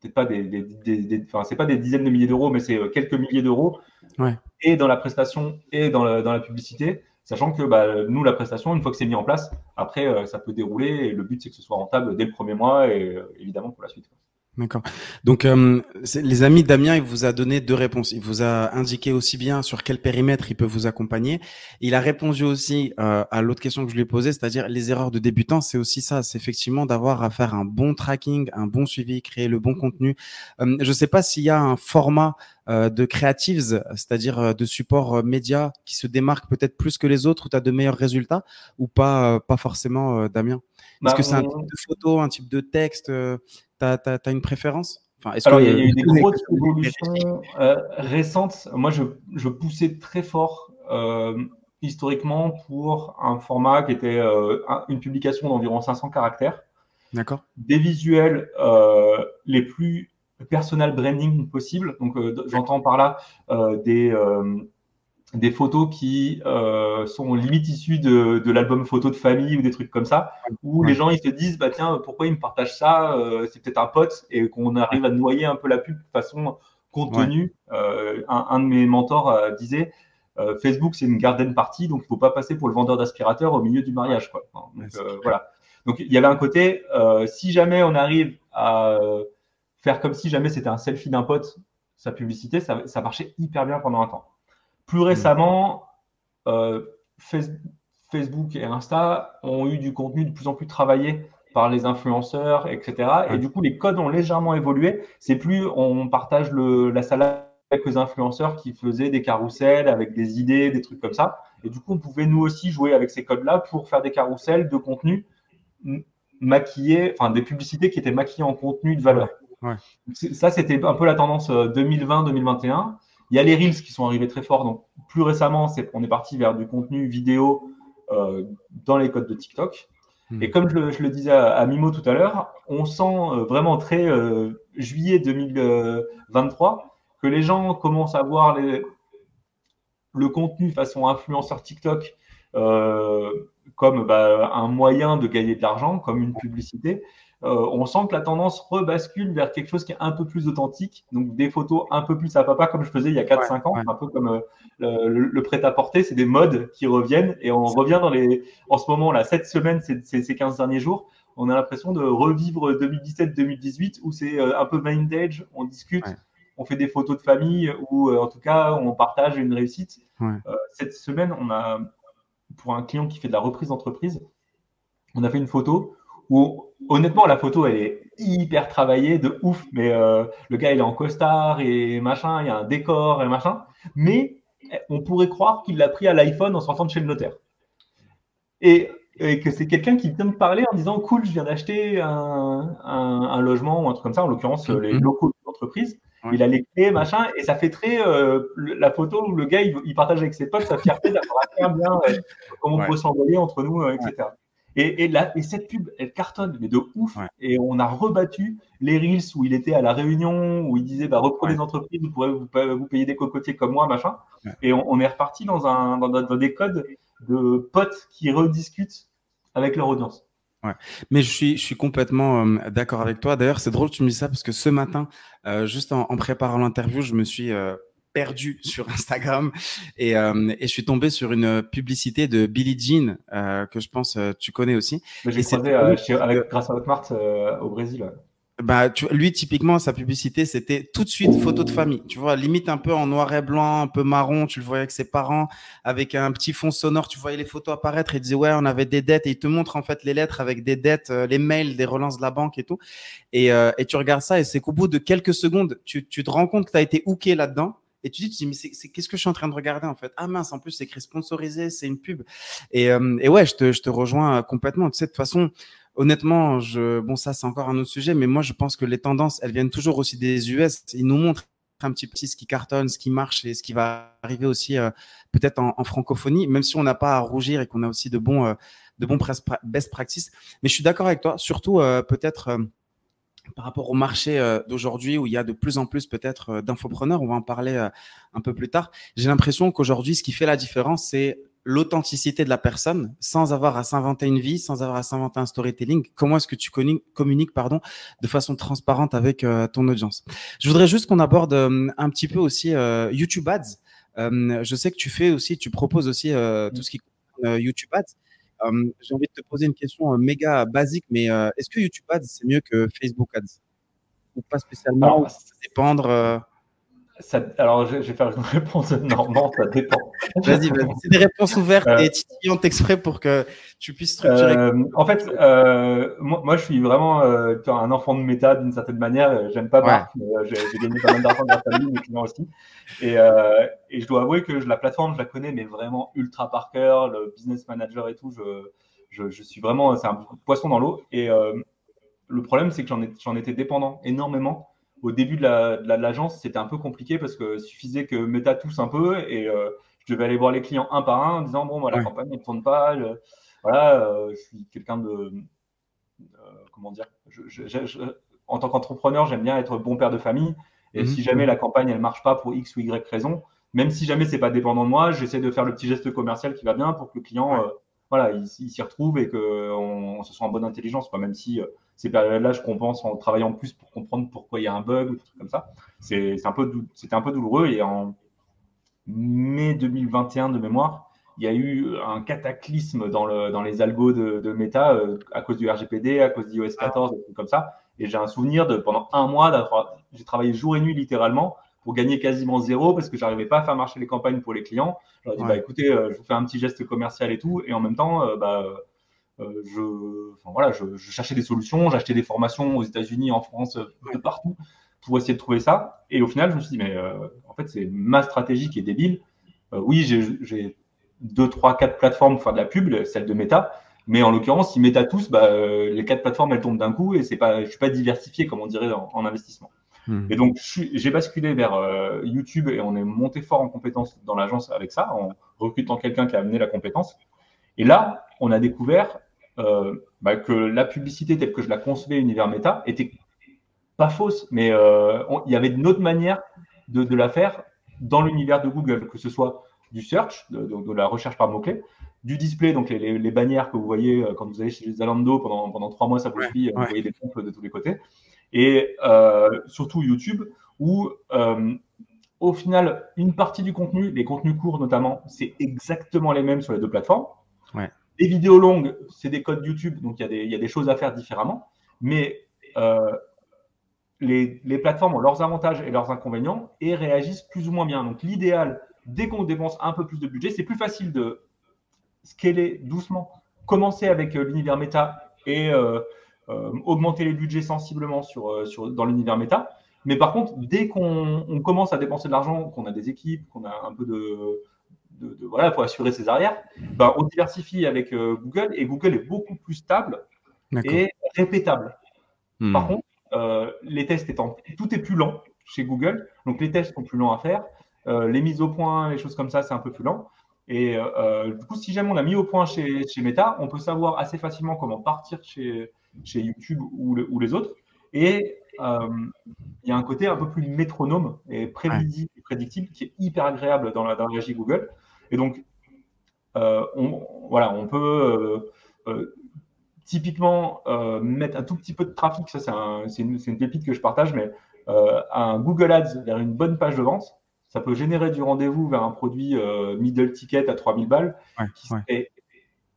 peut-être pas des, des, des, enfin c'est pas des dizaines de milliers d'euros, mais c'est euh, quelques milliers d'euros, ouais. et dans la prestation et dans la, dans la publicité, sachant que bah, nous la prestation, une fois que c'est mis en place, après ça peut dérouler et le but c'est que ce soit rentable dès le premier mois et évidemment pour la suite. D'accord. Donc, euh, les amis, Damien, il vous a donné deux réponses. Il vous a indiqué aussi bien sur quel périmètre il peut vous accompagner. Il a répondu aussi euh, à l'autre question que je lui ai posée, c'est-à-dire les erreurs de débutants, c'est aussi ça, c'est effectivement d'avoir à faire un bon tracking, un bon suivi, créer le bon contenu. Euh, je ne sais pas s'il y a un format de creatives, c'est-à-dire euh, de support média qui se démarque peut-être plus que les autres, où tu as de meilleurs résultats, ou pas, pas forcément, Damien? Est-ce bah, que c'est un type de photo, un type de texte tu as, une préférence? Enfin, Alors, il y, a eu des grosses évolutions euh, récentes. Moi, je, je, poussais très fort euh, historiquement pour un format qui était euh, une publication d'environ 500 caractères. D'accord. Des visuels euh, les plus personal branding possible. Donc, euh, j'entends par là euh, des des photos qui euh, sont limite issues de, de l'album photo de famille ou des trucs comme ça, où les gens ils se disent bah tiens pourquoi ils me partagent ça, euh, c'est peut-être un pote et qu'on arrive à noyer un peu la pub de façon contenue. Euh, un, un, de mes mentors euh, disait euh, Facebook c'est une garden party donc il faut pas passer pour le vendeur d'aspirateur au milieu du mariage quoi. Donc voilà. Donc il y avait un côté si jamais on arrive à faire comme si jamais c'était un selfie d'un pote sa publicité ça, ça marchait hyper bien pendant un temps. Plus hmm. récemment, euh, Facebook et Insta ont eu du contenu de plus en plus travaillé par les influenceurs, etc. Et du coup, les codes ont légèrement évolué. C'est plus on partage le, la salle avec les influenceurs qui faisaient des carousels avec des idées, des trucs comme ça. Et du coup, on pouvait nous aussi jouer avec ces codes-là pour faire des carousels de contenu maquillés, enfin des publicités qui étaient maquillées en contenu de valeur. Ouais. Ça, c'était un peu la tendance 2020-2021. Euh, il y a les Reels qui sont arrivés très fort. Donc, plus récemment, on est parti vers du contenu vidéo euh, dans les codes de TikTok. Hmm. Et comme je, je, le disais à, à, Mimo tout à l'heure, on sent euh, vraiment très euh, juillet 2023 que les gens commencent à voir les, le contenu façon influenceur TikTok comme bah, un moyen de gagner de l'argent, comme une publicité. Euh, on sent que la tendance rebascule vers quelque chose qui est un peu plus authentique, donc des photos un peu plus à papa, comme je faisais il y a 4-5 ans, un peu comme euh, le, le prêt-à-porter, c'est des modes qui reviennent, et on revient dans les, en ce moment, là, cette semaine, ces, ces 15 derniers jours, on a l'impression de revivre 2017-2018, où c'est euh, un peu vintage, on discute, on fait des photos de famille, ou en tout cas, on partage une réussite. cette semaine, on a, pour un client qui fait de la reprise d'entreprise, on a fait une photo où honnêtement la photo elle est hyper travaillée de ouf. Mais euh, le gars il est en costard et machin il y a un décor et machin. Mais on pourrait croire qu'il l'a pris à l'iPhone en sortant de chez le notaire. Et, et que c'est quelqu'un qui vient me parler en disant cool je viens d'acheter un, un, un, logement ou un truc comme ça. En l'occurrence les mhm. locaux de l'entreprise. Il a les clés machin. Et ça fait très euh, la photo où le gars il, il, partage avec ses potes sa fierté d'avoir fait bien euh, comment on peut s'envoyer entre nous euh, etc ouais. Et, et, et, cette pub, elle cartonne, mais de ouf. Ouais. Et on a rebattu les Reels où il était à la réunion, où il disait bah, reprenez ouais. des entreprises, vous pourrez vous, vous, payer des cocotiers comme moi, machin. Ouais. Et on, on, est reparti dans, un, dans, dans, des codes de potes qui rediscutent avec leur audience. Ouais. Mais je suis, je suis complètement euh, d'accord avec toi. D'ailleurs, c'est drôle que tu me dis ça parce que ce matin, euh, juste en, en préparant l'interview, je me suis euh, perdu sur Instagram et, euh, et, je suis tombé sur une publicité de Billie Jean euh, que je pense euh, tu connais aussi. J'ai croisé euh, chez, avec, grâce à Hotmart euh, au Brésil. Bah, tu, lui, typiquement, sa publicité, c'était tout de suite photo de famille. Tu vois, limite un peu en noir et blanc, un peu marron. Tu le voyais avec ses parents, avec un petit fond sonore. Tu voyais les photos apparaître. Et il disait, ouais, on avait des dettes. Et il te montre en fait les lettres avec des dettes, euh, les mails, des relances de la banque et tout. Et, euh, et tu regardes ça et c'est qu'au bout de quelques secondes, tu, tu te rends compte que tu as été hooké là-dedans et tu dis, tu dis mais c'est qu'est-ce que je suis en train de regarder en fait? Ah mince, en plus c'est écrit sponsorisé, c'est une pub. Et, euh, et ouais, je te, je te rejoins complètement. Tu sais, de toute façon, honnêtement, je, bon ça c'est encore un autre sujet, mais moi je pense que les tendances, elles viennent toujours aussi des US. Ils nous montrent un petit peu ce qui cartonne, ce qui marche et ce qui va arriver aussi euh, peut-être en, francophonie, même si on n'a pas à rougir et qu'on a aussi de bons, euh, de bons best practices. Mais je suis d'accord avec toi, surtout euh, peut-être euh, par rapport au marché euh, d'aujourd'hui où il y a de plus en plus peut-être euh, d'infopreneurs, on va en parler euh, un peu plus tard. J'ai l'impression qu'aujourd'hui, ce qui fait la différence, c'est l'authenticité de la personne sans avoir à s'inventer une vie, sans avoir à s'inventer un storytelling Comment est-ce que tu communiques pardon, de façon transparente avec euh, ton audience? Je voudrais juste qu'on aborde euh, un petit peu aussi euh, YouTube Ads. je sais que tu fais aussi, tu proposes aussi tout ce qui concerne YouTube Ads. J'ai envie de te poser une question méga basique, mais est-ce que YouTube Ads c'est mieux que Facebook Ads? Ou pas spécialement? Ça dépendre alors, je, vais faire une réponse normande, ça dépend. Vas-y, c'est des réponses ouvertes euh, et titillantes exprès pour que tu puisses structurer. Euh, en fait, euh, moi, je suis vraiment un enfant de méta d'une certaine manière. J'aime pas Marc, mais j'ai gagné pas mal d'argent grâce à lui, mes clients aussi. Et, et, je dois avouer que la plateforme, je la connais, mais vraiment ultra par cœur, le business manager et tout. Je, je, je suis vraiment, c'est un poisson dans l'eau. Et le problème, c'est que j'en étais dépendant énormément au début de l'agence, la, c'était un peu compliqué parce que suffisait que Meta tousse un peu et euh, je devais aller voir les clients un par un en disant bon, la campagne ne tourne pas. Je, voilà, euh, je suis quelqu'un de euh, comment dire. en tant qu'entrepreneur, j'aime bien être bon père de famille. Et mhm. si jamais la campagne elle marche pas pour X ou Y raison, même si jamais c'est pas dépendant de moi, j'essaie de faire le petit geste commercial qui va bien pour que le client voilà, il, s'y retrouve et qu'on on se sent en bonne intelligence, quoi, même si ces périodes-là, je compense en travaillant plus pour comprendre pourquoi il y a un bug ou des trucs comme ça. C'est un peu, c'était un peu douloureux. Et en mai 2021 de mémoire, il y a eu un cataclysme dans, le, dans les algos de, de Meta euh, à cause du RGPD, à cause d'iOS 14, des trucs comme ça. Et j'ai un souvenir de pendant un mois, j'ai travaillé jour et nuit littéralement pour gagner quasiment zéro parce que j'arrivais pas à faire marcher les campagnes pour les clients. Je leur ai dit, bah, écoutez, euh, je vous fais un petit geste commercial et tout. Et en même temps, euh, bah, euh, je, enfin, voilà, je, je, cherchais des solutions, j'achetais des formations aux États-Unis, en France, euh, de partout pour essayer de trouver ça. Et au final, je me suis dit, mais euh, en fait, c'est ma stratégie qui est débile. oui, j'ai deux, trois, quatre plateformes pour faire de la pub, celle de Meta. Mais en l'occurrence, si Meta tous, bah, les quatre plateformes, elles tombent d'un coup et c'est pas, je suis pas diversifié, comme on dirait, en, investissement. Hmm. Et donc, j'ai basculé vers YouTube et on est monté fort en compétences dans l'agence avec ça, en recrutant quelqu'un qui a amené la compétence. Et là, on a découvert euh, bah, que la publicité telle que je la concevais univers méta était pas fausse, mais euh, il y avait une autre manière de, de la faire dans l'univers de Google, que ce soit du search, de, de, la recherche par mots-clés, du display, donc les, les, bannières que vous voyez euh, quand vous allez chez Zalando pendant, pendant trois mois, ça vous suit, vous voyez des pompes de tous les côtés, et euh, surtout YouTube, où euh, au final, une partie du contenu, les contenus courts notamment, c'est exactement les mêmes sur les deux plateformes. Ouais. Les vidéos longues, c'est des codes YouTube, donc il y, a des choses à faire différemment. Mais euh, les, plateformes ont leurs avantages et leurs inconvénients et réagissent plus ou moins bien. Donc l'idéal, dès qu'on dépense un peu plus de budget, c'est plus facile de scaler doucement, commencer avec euh, l'univers méta et euh, augmenter les budgets sensiblement sur, dans l'univers méta. Mais par contre, dès qu'on commence à dépenser de l'argent, qu'on a des équipes, qu'on a un peu de, de, voilà, pour assurer ses arrières, ben, on diversifie avec euh, Google et Google est beaucoup plus stable et répétable. Hmm. Par contre, euh, les tests étant, tout est plus lent chez Google, donc les tests sont plus lents à faire, euh, les mises au point, les choses comme ça, c'est un peu plus lent. Et du coup, si jamais on a mis au point chez, chez Meta, on peut savoir assez facilement comment partir chez, chez YouTube ou, ou les autres. Et il y a un côté un peu plus métronome et prévisible, prédictible qui est hyper agréable dans la, dans la Google. Et donc, euh, on, voilà, on peut euh, euh, typiquement mettre un tout petit peu de trafic, ça c'est une, une, pépite que je partage, mais un Google Ads vers une bonne page de vente, ça peut générer du rendez-vous vers un produit middle ticket à 3000 balles,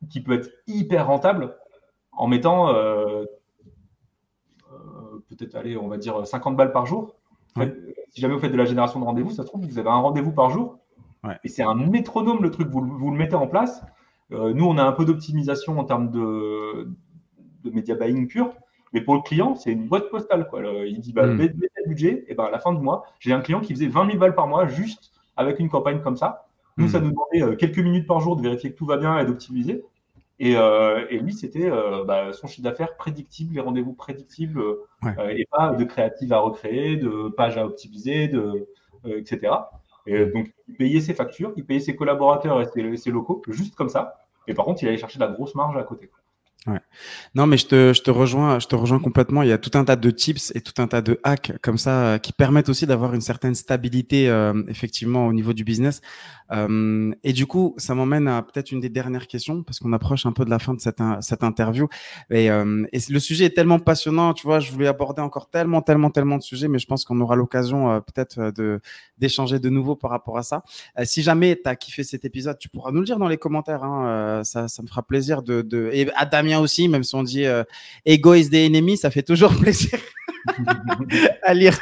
qui, peut être hyper rentable en mettant peut-être, allez, on va dire 50 balles par jour. Si jamais vous faites de la génération de rendez-vous, ça se trouve, vous avez un rendez-vous par jour et c'est un métronome le truc, vous, vous le mettez en place. Euh, nous, on a un peu d'optimisation en termes de, de media buying pur, mais pour le client, c'est une boîte postale. Quoi. Il dit bah, mm. mettez le budget, et ben à la fin du mois, j'ai un client qui faisait 20 000 balles par mois juste avec une campagne comme ça. Nous, ça hmm. nous demandait euh, quelques minutes par jour de vérifier que tout va bien et d'optimiser. Et, euh, et, lui, c'était euh, bah, son chiffre d'affaires prédictible, les rendez-vous prédictibles, et pas de créative à recréer, de pages à optimiser, de, etc. Et donc, il payait ses factures, il payait ses collaborateurs et ses, locaux, juste comme ça. Et par contre, il allait chercher de la grosse marge à côté. Ouais. Non, mais je te, je te rejoins, je te rejoins complètement. Il y a tout un tas de tips et tout un tas de hacks comme ça euh, qui permettent aussi d'avoir une certaine stabilité euh, effectivement au niveau du business. Euh, et du coup, ça m'emmène à peut-être une des dernières questions parce qu'on approche un peu de la fin de cette, cette interview. Et, euh, et, le sujet est tellement passionnant, tu vois. Je voulais aborder encore tellement, tellement, tellement de sujets, mais je pense qu'on aura l'occasion euh, peut-être de d'échanger de nouveau par rapport à ça. si jamais tu as kiffé cet épisode, tu pourras nous le dire dans les commentaires. Hein, ça, ça me fera plaisir de, de... et à Damien aussi, même si on dit ego is the enemy, ça fait toujours plaisir à lire.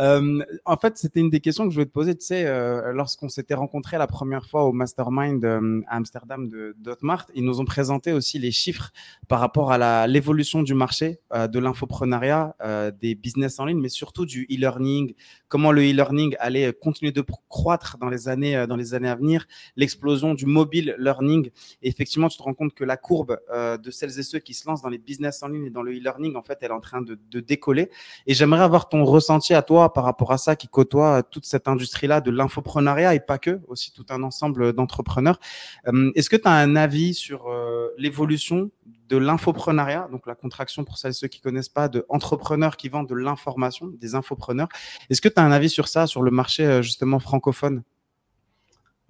Euh, en fait, c'était une des questions que je voulais te poser. Tu sais, euh, lorsqu'on s'était rencontrés la première fois au Mastermind euh, à Amsterdam de Dotmart, ils nous ont présenté aussi les chiffres par rapport à l'évolution du marché de l'infoprenariat, des business en ligne, mais surtout du e-learning, comment le e-learning allait continuer de croître dans les années, dans les années à venir, l'explosion du mobile learning. Et effectivement, tu te rends compte que la courbe de celles et ceux qui se lancent dans les business en ligne et dans le e-learning, en fait, elle est en train de, de décoller. Et j'aimerais avoir ton ressenti à toi par rapport à ça, qui côtoie toute cette industrie-là de l'infoprenariat et pas que, aussi tout un ensemble d'entrepreneurs. Euh, est-ce que tu as un avis sur euh, l'évolution de l'infoprenariat, donc la contraction pour celles et ceux qui connaissent pas, de entrepreneurs qui vendent de l'information, des infopreneurs? Est-ce que tu as un avis sur ça, sur le marché euh, justement francophone?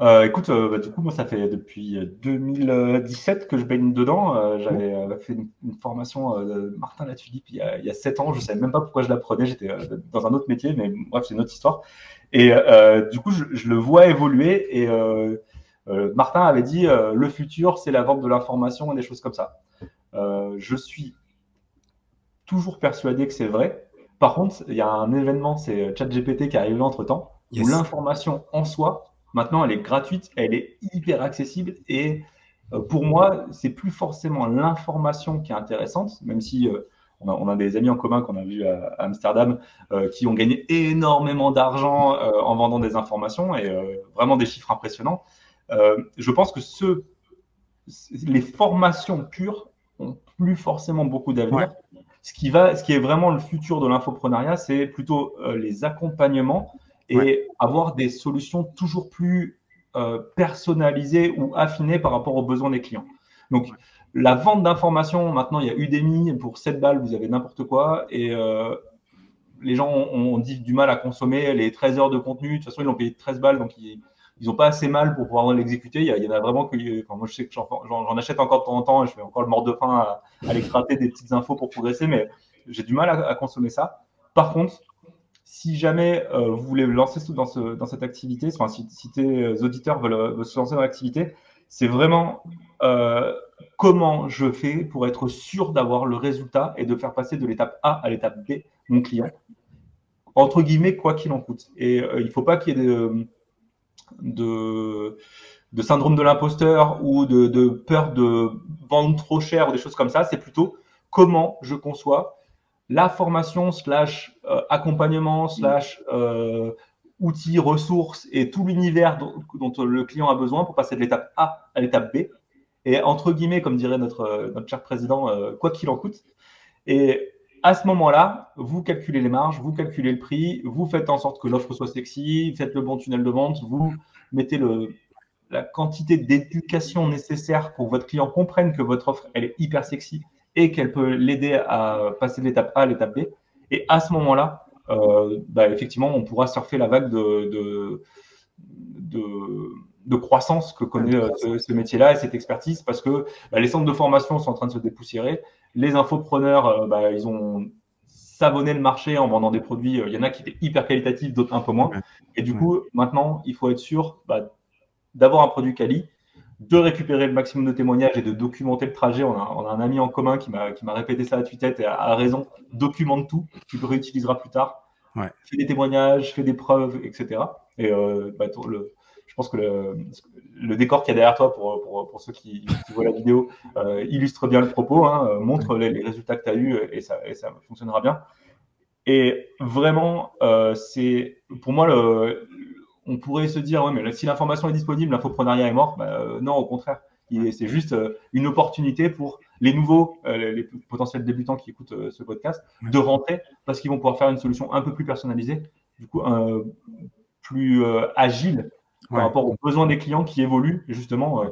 Euh, écoute, euh, bah, du coup, moi, ça fait depuis 2017 que je baigne dedans. J'avais fait une, formation de Martin Latulippe il y, a, il y a 7 ans. Je ne savais même pas pourquoi je la prenais. J'étais dans un autre métier, mais bref, c'est une autre histoire. Et du coup, je, je, le vois évoluer. Et Martin avait dit le futur, c'est la vente de l'information et des choses comme ça. je suis toujours persuadé que c'est vrai. Par contre, il y a un événement, c'est ChatGPT qui est arrivé entre temps, où l'information en soi Maintenant, elle est gratuite, elle est hyper accessible et euh, pour moi, c'est plus forcément l'information qui est intéressante, même si euh, on, a, des amis en commun qu'on a vu à, Amsterdam euh, qui ont gagné énormément d'argent en vendant des informations et vraiment des chiffres impressionnants. je pense que ce, les formations pures ont plus forcément beaucoup d'avenir. Ce qui va, ce qui est vraiment le futur de l'infoprenariat, c'est plutôt les accompagnements et avoir des solutions toujours plus euh, personnalisées ou affinées par rapport aux besoins des clients. Donc, la vente d'informations, maintenant, il y a Udemy, pour 7 balles, vous avez n'importe quoi, et euh, les gens ont, dit du mal à consommer les 13 heures de contenu. De toute façon, ils l'ont payé 13 balles, donc ils n'ont pas assez mal pour pouvoir l'exécuter. Il, y en a vraiment que. moi, je sais que j'en achète encore de temps en temps, et je fais encore le mort de faim à, aller gratter des petites infos pour progresser, mais j'ai du mal à consommer ça. Par contre, si jamais euh, vous voulez lancer dans, dans cette activité, enfin, si, tes euh, auditeurs euh, veulent, se lancer dans l'activité, c'est vraiment comment je fais pour être sûr d'avoir le résultat et de faire passer de l'étape A à l'étape B mon client, entre guillemets, quoi qu'il en coûte. Et il ne faut pas qu'il y ait de, syndrome de l'imposteur ou de peur de vendre trop cher ou des choses comme ça. C'est plutôt comment je conçois la formation slash euh, accompagnement slash euh, outils, ressources et tout l'univers dont, le client a besoin pour passer de l'étape A à l'étape B. Et entre guillemets, comme dirait notre, notre cher président, euh, quoi qu'il en coûte. Et à ce moment-là, vous calculez les marges, vous calculez le prix, vous faites en sorte que l'offre soit sexy, faites le bon tunnel de vente, vous mettez le, la quantité d'éducation nécessaire pour que votre client comprenne que votre offre, elle est hyper sexy et qu'elle peut l'aider à passer de l'étape A à l'étape B. Et à ce moment-là, euh, bah, effectivement, on pourra surfer la vague de, de, croissance que connaît euh, ce, métier-là et cette expertise parce que bah, les centres de formation sont en train de se dépoussiérer. Les infopreneurs, euh, bah, ils ont savonné le marché en vendant des produits. Il y en a qui étaient hyper qualitatifs, d'autres un peu moins. Et du coup, maintenant, il faut être sûr d'avoir un produit quali de récupérer le maximum de témoignages et de documenter le trajet. On a, un ami en commun qui m'a répété ça à tue-tête et a, raison. Documente tout, tu le réutiliseras plus tard. Ouais. Fais des témoignages, fais des preuves, etc. Et euh, bah, le, je pense que le, décor qu'il y a derrière toi, pour, pour, ceux qui, voient la vidéo, euh, illustre bien le propos, hein, euh, montre les, les, résultats que tu as eus et ça, et ça fonctionnera bien. Et vraiment, c'est pour moi le, on pourrait se dire, ouais, mais si l'information est disponible, l'infoprenariat est mort. Bah, euh, non, au contraire. C'est juste euh, une opportunité pour les nouveaux, euh, les potentiels débutants qui écoutent ce podcast, de rentrer parce qu'ils vont pouvoir faire une solution un peu plus personnalisée, du coup, plus agile par rapport aux besoins des clients qui évoluent. justement,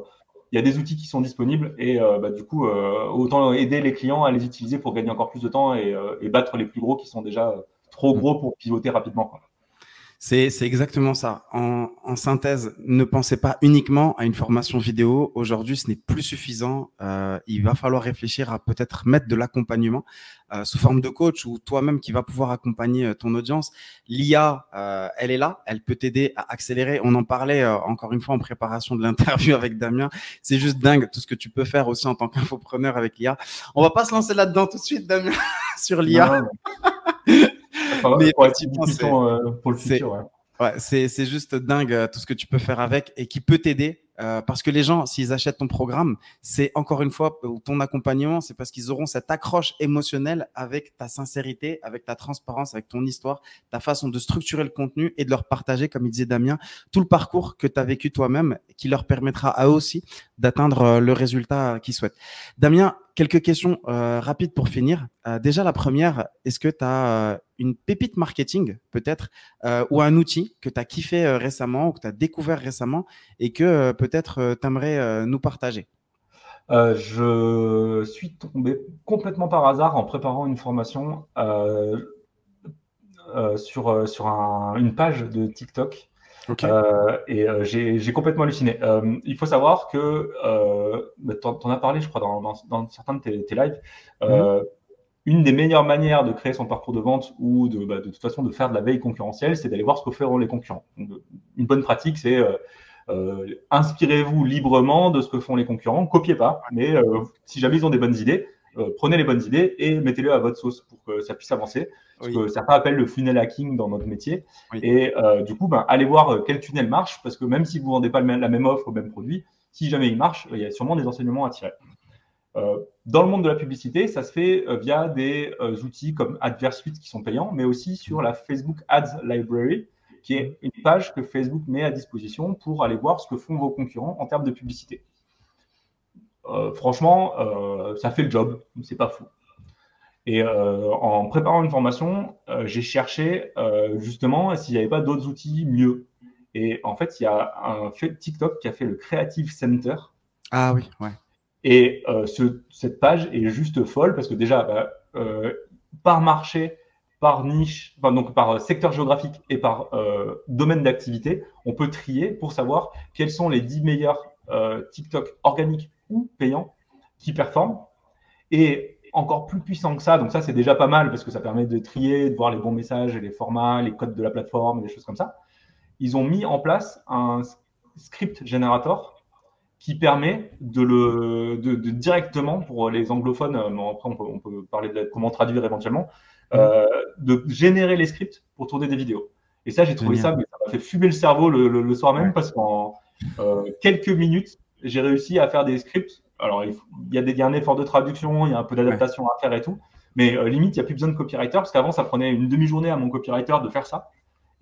il y a des outils qui sont disponibles et bah, du coup, autant aider les clients à les utiliser pour gagner encore plus de temps et, et battre les plus gros qui sont déjà trop gros pour pivoter rapidement. Quoi. C'est exactement ça. En, en, synthèse, ne pensez pas uniquement à une formation vidéo. Aujourd'hui, ce n'est plus suffisant. Euh, il va falloir réfléchir à peut-être mettre de l'accompagnement euh, sous forme de coach ou toi-même qui va pouvoir accompagner euh, ton audience. L'IA, euh, elle est là, elle peut t'aider à accélérer. On en parlait euh, encore une fois en préparation de l'interview avec Damien. C'est juste dingue tout ce que tu peux faire aussi en tant qu'infopreneur avec l'IA. On va pas se lancer là-dedans tout de suite, Damien, sur l'IA. mais euh, pour le futur. Ouais. c'est juste dingue euh, tout ce que tu peux faire avec et qui peut t'aider euh, parce que les gens, s'ils achètent ton programme, c'est encore une fois ton accompagnement, c'est parce qu'ils auront cette accroche émotionnelle avec ta sincérité, avec ta transparence, avec ton histoire, ta façon de structurer le contenu et de leur partager, comme il disait Damien, tout le parcours que tu as vécu toi-même qui leur permettra à eux aussi d'atteindre le résultat qu'ils souhaitent. Damien, quelques questions euh, rapides pour finir. Euh, déjà, la première, est-ce que tu as euh, une pépite marketing, peut-être, ou un outil que tu as kiffé récemment ou que tu as découvert récemment et que peut-être tu aimerais nous partager? Je suis tombé complètement par hasard en préparant une formation sur, sur une page de TikTok euh, et euh, j'ai complètement halluciné. Euh, il faut savoir que, bah, tu en, as parlé, je crois, dans, dans, certains de tes, lives. Mhm. Une des meilleures manières de créer son parcours de vente ou de, bah, de toute façon de faire de la veille concurrentielle, c'est d'aller voir ce que feront les concurrents. une bonne pratique, c'est inspirez-vous librement de ce que font les concurrents, copiez pas, mais si jamais ils ont des bonnes idées, prenez les bonnes idées et mettez-les à votre sauce pour que ça puisse avancer. Ce que certains appellent le funnel hacking dans notre métier. Et euh, du coup, ben, allez voir euh, quel tunnel marche, parce que même si vous ne vendez pas la même offre au même produit, si jamais il marche, il y a sûrement des enseignements à tirer. Euh, dans le monde de la publicité, ça se fait via des outils comme AdVersuite qui sont payants, mais aussi sur la Facebook Ads Library, qui est une page que Facebook met à disposition pour aller voir ce que font vos concurrents en termes de publicité. franchement, ça fait le job, c'est pas fou. Et euh, en préparant une formation, euh, j'ai cherché euh, justement s'il n'y avait pas d'autres outils mieux. Et en fait, il y a un TikTok qui a fait le Creative Center. Ah oui, ouais. Et ce, cette page est juste folle parce que déjà, bah, par marché, par niche, donc par secteur géographique et par domaine d'activité, on peut trier pour savoir quels sont les 10 meilleurs TikTok organiques ou payants qui performent. Et encore plus puissant que ça. Donc ça, c'est déjà pas mal parce que ça permet de trier, de voir les bons messages et les formats, les codes de la plateforme, des choses comme ça. Ils ont mis en place un script generator qui permet de le de, directement pour les anglophones. Euh, après, on peut, parler de comment traduire éventuellement, euh, de générer les scripts pour tourner des vidéos. Et ça, j'ai trouvé ça, mais ça m'a fait fumer le cerveau le, soir même parce qu'en euh, quelques minutes, j'ai réussi à faire des scripts alors, il, y a des, un effort de traduction, il y a un peu d'adaptation à faire et tout. Mais euh, limite, il n'y a plus besoin de copywriter parce qu'avant, ça prenait une demi-journée à mon copywriter de faire ça.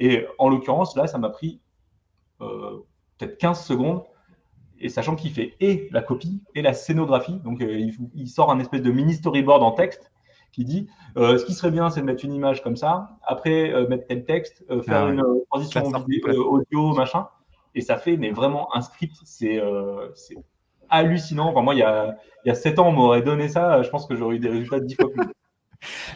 Et en l'occurrence, là, ça m'a pris peut-être 15 secondes. Et sachant qu'il fait et la copie et la scénographie. Donc, euh, il, sort un espèce de mini storyboard en texte qui dit ce qui serait bien, c'est de mettre une image comme ça, après mettre tel texte, faire ah une transition audio, machin. Et ça fait mais vraiment un script. C'est hallucinant. Enfin, moi, il y a, il y a 7 ans, on m'aurait donné ça, je pense que j'aurais eu des résultats 10 fois plus.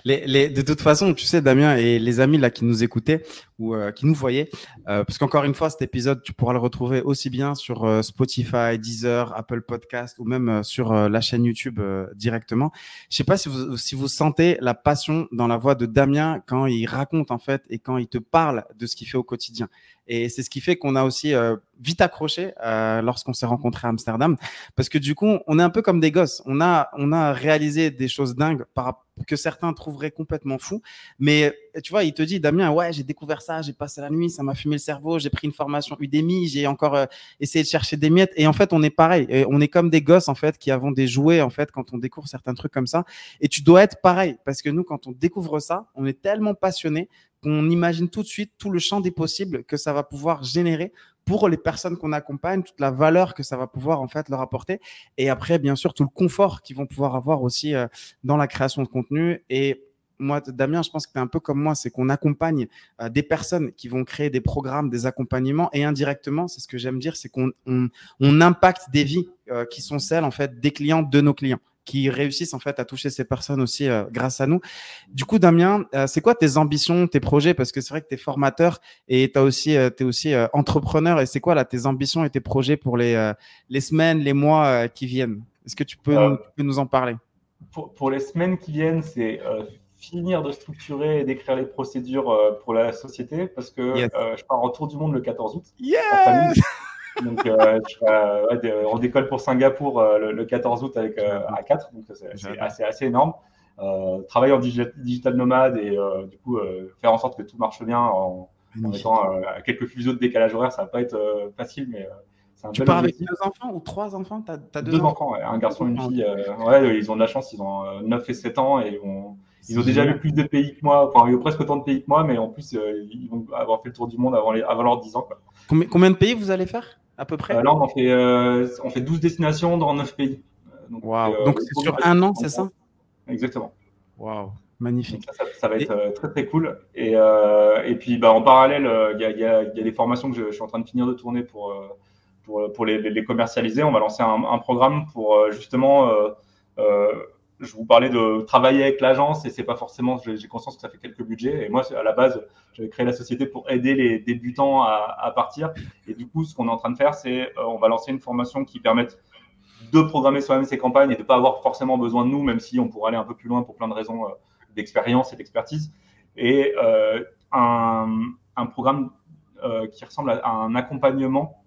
De toute façon, tu sais, Damien et les amis là qui nous écoutaient ou euh, qui nous voyaient, euh, parce qu'encore une fois, cet épisode, tu pourras le retrouver aussi bien sur euh, Spotify, Deezer, Apple Podcast ou même sur la chaîne YouTube directement. Je sais pas si vous, si vous sentez la passion dans la voix de Damien quand il raconte en fait et quand il te parle de ce qu'il fait au quotidien. Et c'est ce qui fait qu'on a aussi euh, vite accroché euh, lorsqu'on s'est rencontré à Amsterdam, parce que du coup, on est un peu comme des gosses. On a, on a réalisé des choses dingues par, que certains trouveraient complètement fous. Mais tu vois, il te dit, Damien, ouais, j'ai découvert ça, j'ai passé la nuit, ça m'a fumé le cerveau, j'ai pris une formation Udemy, j'ai encore euh, essayé de chercher des miettes. Et en fait, on est pareil. on est comme des gosses, en fait, qui avons des jouets, en fait, quand on découvre certains trucs comme ça. Et tu dois être pareil, parce que nous, quand on découvre ça, on est tellement passionné qu'on imagine tout de suite tout le champ des possibles que ça va pouvoir générer pour les personnes qu'on accompagne, toute la valeur que ça va pouvoir en fait leur apporter, et après bien sûr tout le confort qu'ils vont pouvoir avoir aussi euh, dans la création de contenu. Et moi, Damien, je pense que tu es un peu comme moi, c'est qu'on accompagne des personnes qui vont créer des programmes, des accompagnements, et indirectement, c'est ce que j'aime dire, c'est qu'on on, impacte des vies qui sont celles, en fait, des clients de nos clients qui réussissent en fait à toucher ces personnes aussi euh, grâce à nous. Du coup, Damien, euh, c'est quoi tes ambitions, tes projets? Parce que c'est vrai que tu es formateur et tu aussi, euh, es aussi entrepreneur. Et c'est quoi là tes ambitions et tes projets pour les, les semaines, les mois qui viennent? Est-ce que tu peux, nous, tu peux, nous, en parler? pour, pour, les semaines qui viennent, c'est finir de structurer et d'écrire les procédures pour la société. Parce que je pars en tour du monde le 14 août. Yes donc, euh, je on décolle pour Singapour euh, le, 14 août avec euh, A4, donc c'est assez, assez, énorme. travailler en digital nomade et du coup faire en sorte que tout marche bien en, en mettant quelques fuseaux de décalage horaire, ça va pas être facile, mais un tu pars avec deux enfants ou trois enfants? As, as deux, deux, enfants, un garçon et une fille. ouais, ils ont de la chance, ils ont 9 et 7 ans et ils ont déjà vu plus de pays que moi, enfin, ils ont presque autant de pays que moi, mais en plus, ils vont avoir fait le tour du monde avant, les, avant leurs 10 ans. Quoi. Combien, combien de pays vous allez faire? À peu près euh, Là, on, fait, euh, on fait 12 destinations dans 9 pays. Donc, Donc c'est sur un an, c'est ça? Exactement. Waouh, magnifique. Ça, va être très très cool. Et, et puis bah, en parallèle, il y a, y, a, y, a, des formations que je, suis en train de finir de tourner pour, pour, pour les, les, commercialiser. On va lancer un, un programme pour justement je vous parlais de travailler avec l'agence et c'est pas forcément, j'ai conscience que ça fait quelques budgets. Et moi, à la base, j'avais créé la société pour aider les débutants à, partir. Et du coup, ce qu'on est en train de faire, c'est euh, on va lancer une formation qui permette de programmer soi-même ses campagnes et de pas avoir forcément besoin de nous, même si on pourrait aller un peu plus loin pour plein de raisons euh, d'expérience et d'expertise. Et euh, un, programme qui ressemble à, un accompagnement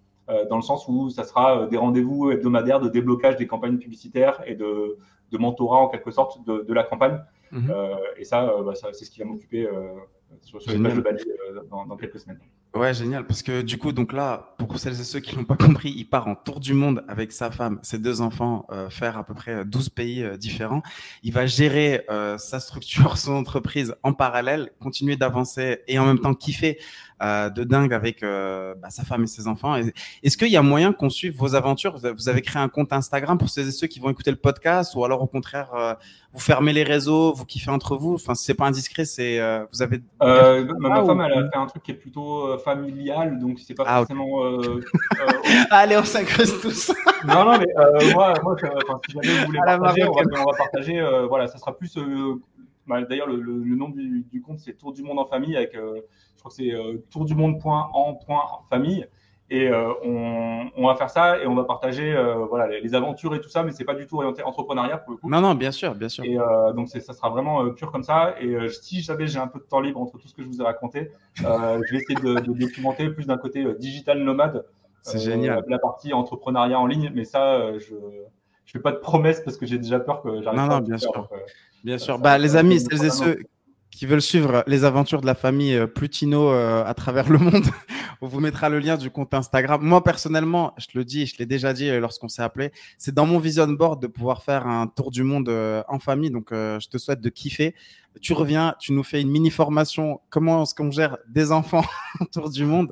dans le sens où ça sera des rendez-vous hebdomadaires de déblocage des campagnes publicitaires et de de mentorat en quelque sorte de, de la campagne. Mhm. Euh, et ça, euh, bah, ça c'est ce qui va m'occuper euh, sur, sur les pages de Bali dans, dans, quelques semaines. Ouais, génial. Parce que du coup, donc là, pour celles et ceux qui n'ont pas compris, il part en tour du monde avec sa femme, ses deux enfants, faire à peu près 12 pays différents. Il va gérer sa structure, son entreprise en parallèle, continuer d'avancer et en même temps kiffer euh, de dingue avec euh, bah, sa femme et ses enfants. Est-ce qu'il y a moyen qu'on suive vos aventures? Vous avez créé un compte Instagram pour ceux et ceux qui vont écouter le podcast ou alors au contraire, euh, vous fermez les réseaux, vous kiffez entre vous? Enfin, c'est pas indiscret, c'est vous avez. ma femme, elle a fait un truc qui est plutôt familial, donc c'est pas ah, forcément. Allez, on s'incruste tous. non, non, mais moi, moi si jamais vous voulez partager, on va, on va, partager. voilà, ça sera plus bah, D'ailleurs, le, le, nom du, du compte, c'est Tour du monde en famille avec crois que c'est euh, tourdumonde.en.famille. Et euh, on, on, va faire ça et on va partager euh, voilà, les, aventures et tout ça, mais c'est pas du tout orienté entrepreneuriat pour le coup. Non, non, bien sûr, bien sûr. Et donc ça sera vraiment pur comme ça. Et si jamais j'ai un peu de temps libre entre tout ce que je vous ai raconté, je vais essayer de, de documenter plus d'un côté digital nomade. C'est génial. La partie entrepreneuriat en ligne, mais ça, je je fais pas de promesses parce que j'ai déjà peur que j'arrive pas. Non, non, bien sûr. bien sûr. Bah, les amis, celles et ceux qui veulent suivre les aventures de la famille euh, Plutino euh, à travers le monde, on vous mettra le lien du compte Instagram. Moi, personnellement, je le dis, je l'ai déjà dit euh, lorsqu'on s'est appelé, c'est dans mon vision board de pouvoir faire un tour du monde en famille. Donc, je te souhaite de kiffer tu reviens, tu nous fais une mini formation, comment est-ce qu'on gère des enfants autour du monde,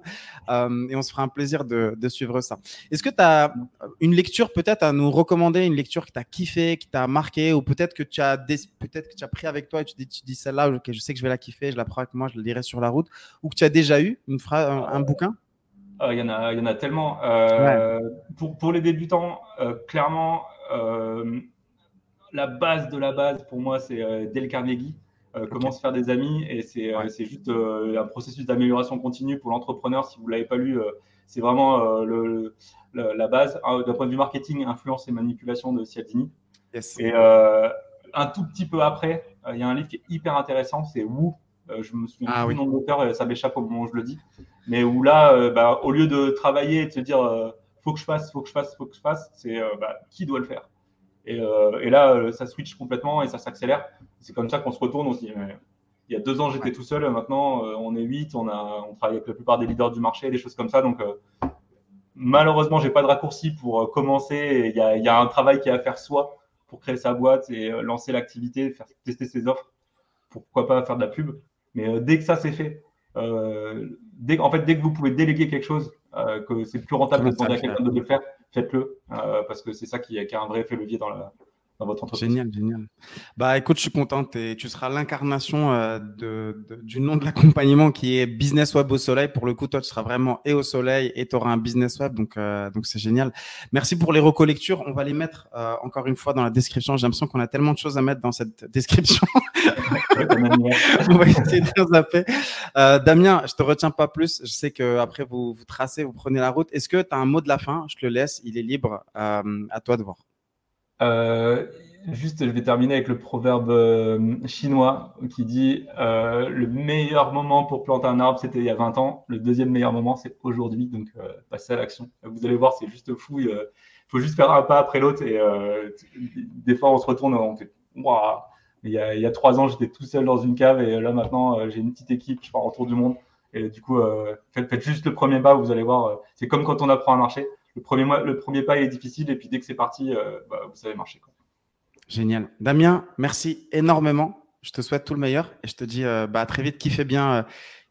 euh, et on se fera un plaisir de, de suivre ça. Est-ce que tu as une lecture peut-être à nous recommander, une lecture qui t'a kiffé, qui t'a marqué, ou peut-être que tu as peut-être que tu as pris avec toi et tu dis, tu dis celle-là, ok, je sais que je vais la kiffer, je la prends avec moi, je la lirai sur la route, ou que tu as déjà eu une phrase, un, bouquin? ah, il y, en a, y en a tellement. Euh, pour, pour, les débutants, euh, clairement, la base de la base pour moi, c'est Dale Carnegie. Euh, comment se faire des amis. Et c'est euh, juste euh, un processus d'amélioration continue pour l'entrepreneur. Si vous ne l'avez pas lu, c'est vraiment le, la base. D'un point de vue marketing, influence et manipulation de Cialdini. Et un tout petit peu après, il y a un livre qui est hyper intéressant, c'est Woo. je me souviens ah, du nom de l'auteur, ça m'échappe au moment où je le dis. Mais où là, bah, au lieu de travailler et de se dire faut que je fasse, faut que je fasse, faut que je fasse, c'est bah, qui doit le faire? Et, et, là, ça switch complètement et ça s'accélère c'est comme ça qu'on se retourne. On se dit, il y a deux ans, j'étais tout seul. Maintenant, euh, on est huit. On, a, on travaille avec la plupart des leaders du marché, des choses comme ça. Donc, euh, malheureusement, j'ai pas de raccourci pour euh, commencer. Il y a, y a, un travail qui est à faire soi pour créer sa boîte et lancer l'activité, faire tester ses offres. Pourquoi pas faire de la pub Mais dès que ça c'est fait, dès, en fait, dès que vous pouvez déléguer quelque chose, que c'est plus rentable de demander à quelqu'un de le faire, faites-le parce que c'est ça qui, qui, a un vrai effet levier dans la, votre entreprise. Génial, génial. Bah écoute, je suis contente et tu seras l'incarnation euh, de, du nom de l'accompagnement qui est Business Web au soleil. Pour le coup, toi, tu seras vraiment et au soleil et tu auras un business web. Donc, euh, donc c'est génial. Merci pour les recollectures. On va les mettre euh, encore une fois dans la description. J'ai l'impression qu'on a tellement de choses à mettre dans cette description. on va essayer de zapper. Damien, je te retiens pas plus. Je sais que après vous, vous tracez, vous prenez la route. Est-ce que tu as un mot de la fin? Je te le laisse. Il est libre. à toi de voir. Euh, juste, je vais terminer avec le proverbe euh, chinois qui dit euh, le meilleur moment pour planter un arbre, c'était il y a 20 ans. Le deuxième meilleur moment, c'est aujourd'hui. Donc, passez à l'action. Vous allez voir, c'est juste fou. Il faut juste faire un pas après l'autre. Et des fois, on se retourne, on fait waouh. Il y, a, trois ans, j'étais tout seul dans une cave et là maintenant, j'ai une petite équipe, je pars autour du monde. Et du coup, faites, juste le premier pas, vous allez voir. c'est comme quand on apprend à marcher le premier, le premier pas est difficile et puis dès que c'est parti, euh, bah, vous savez marcher. Génial. Damien, merci énormément. Je te souhaite tout le meilleur et je te dis euh, bah, à très vite. Kiffez bien,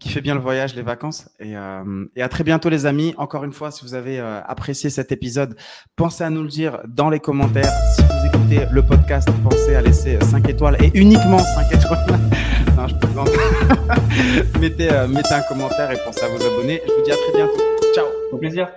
euh, bien le voyage, les vacances et, et, à très bientôt, les amis. Encore une fois, si vous avez apprécié cet épisode, pensez à nous le dire dans les commentaires. Si vous écoutez le podcast, pensez à laisser 5 étoiles et uniquement 5 étoiles. non, je mettez, mettez un commentaire et pensez à vous abonner. Je vous dis à très bientôt. Ciao. Au plaisir.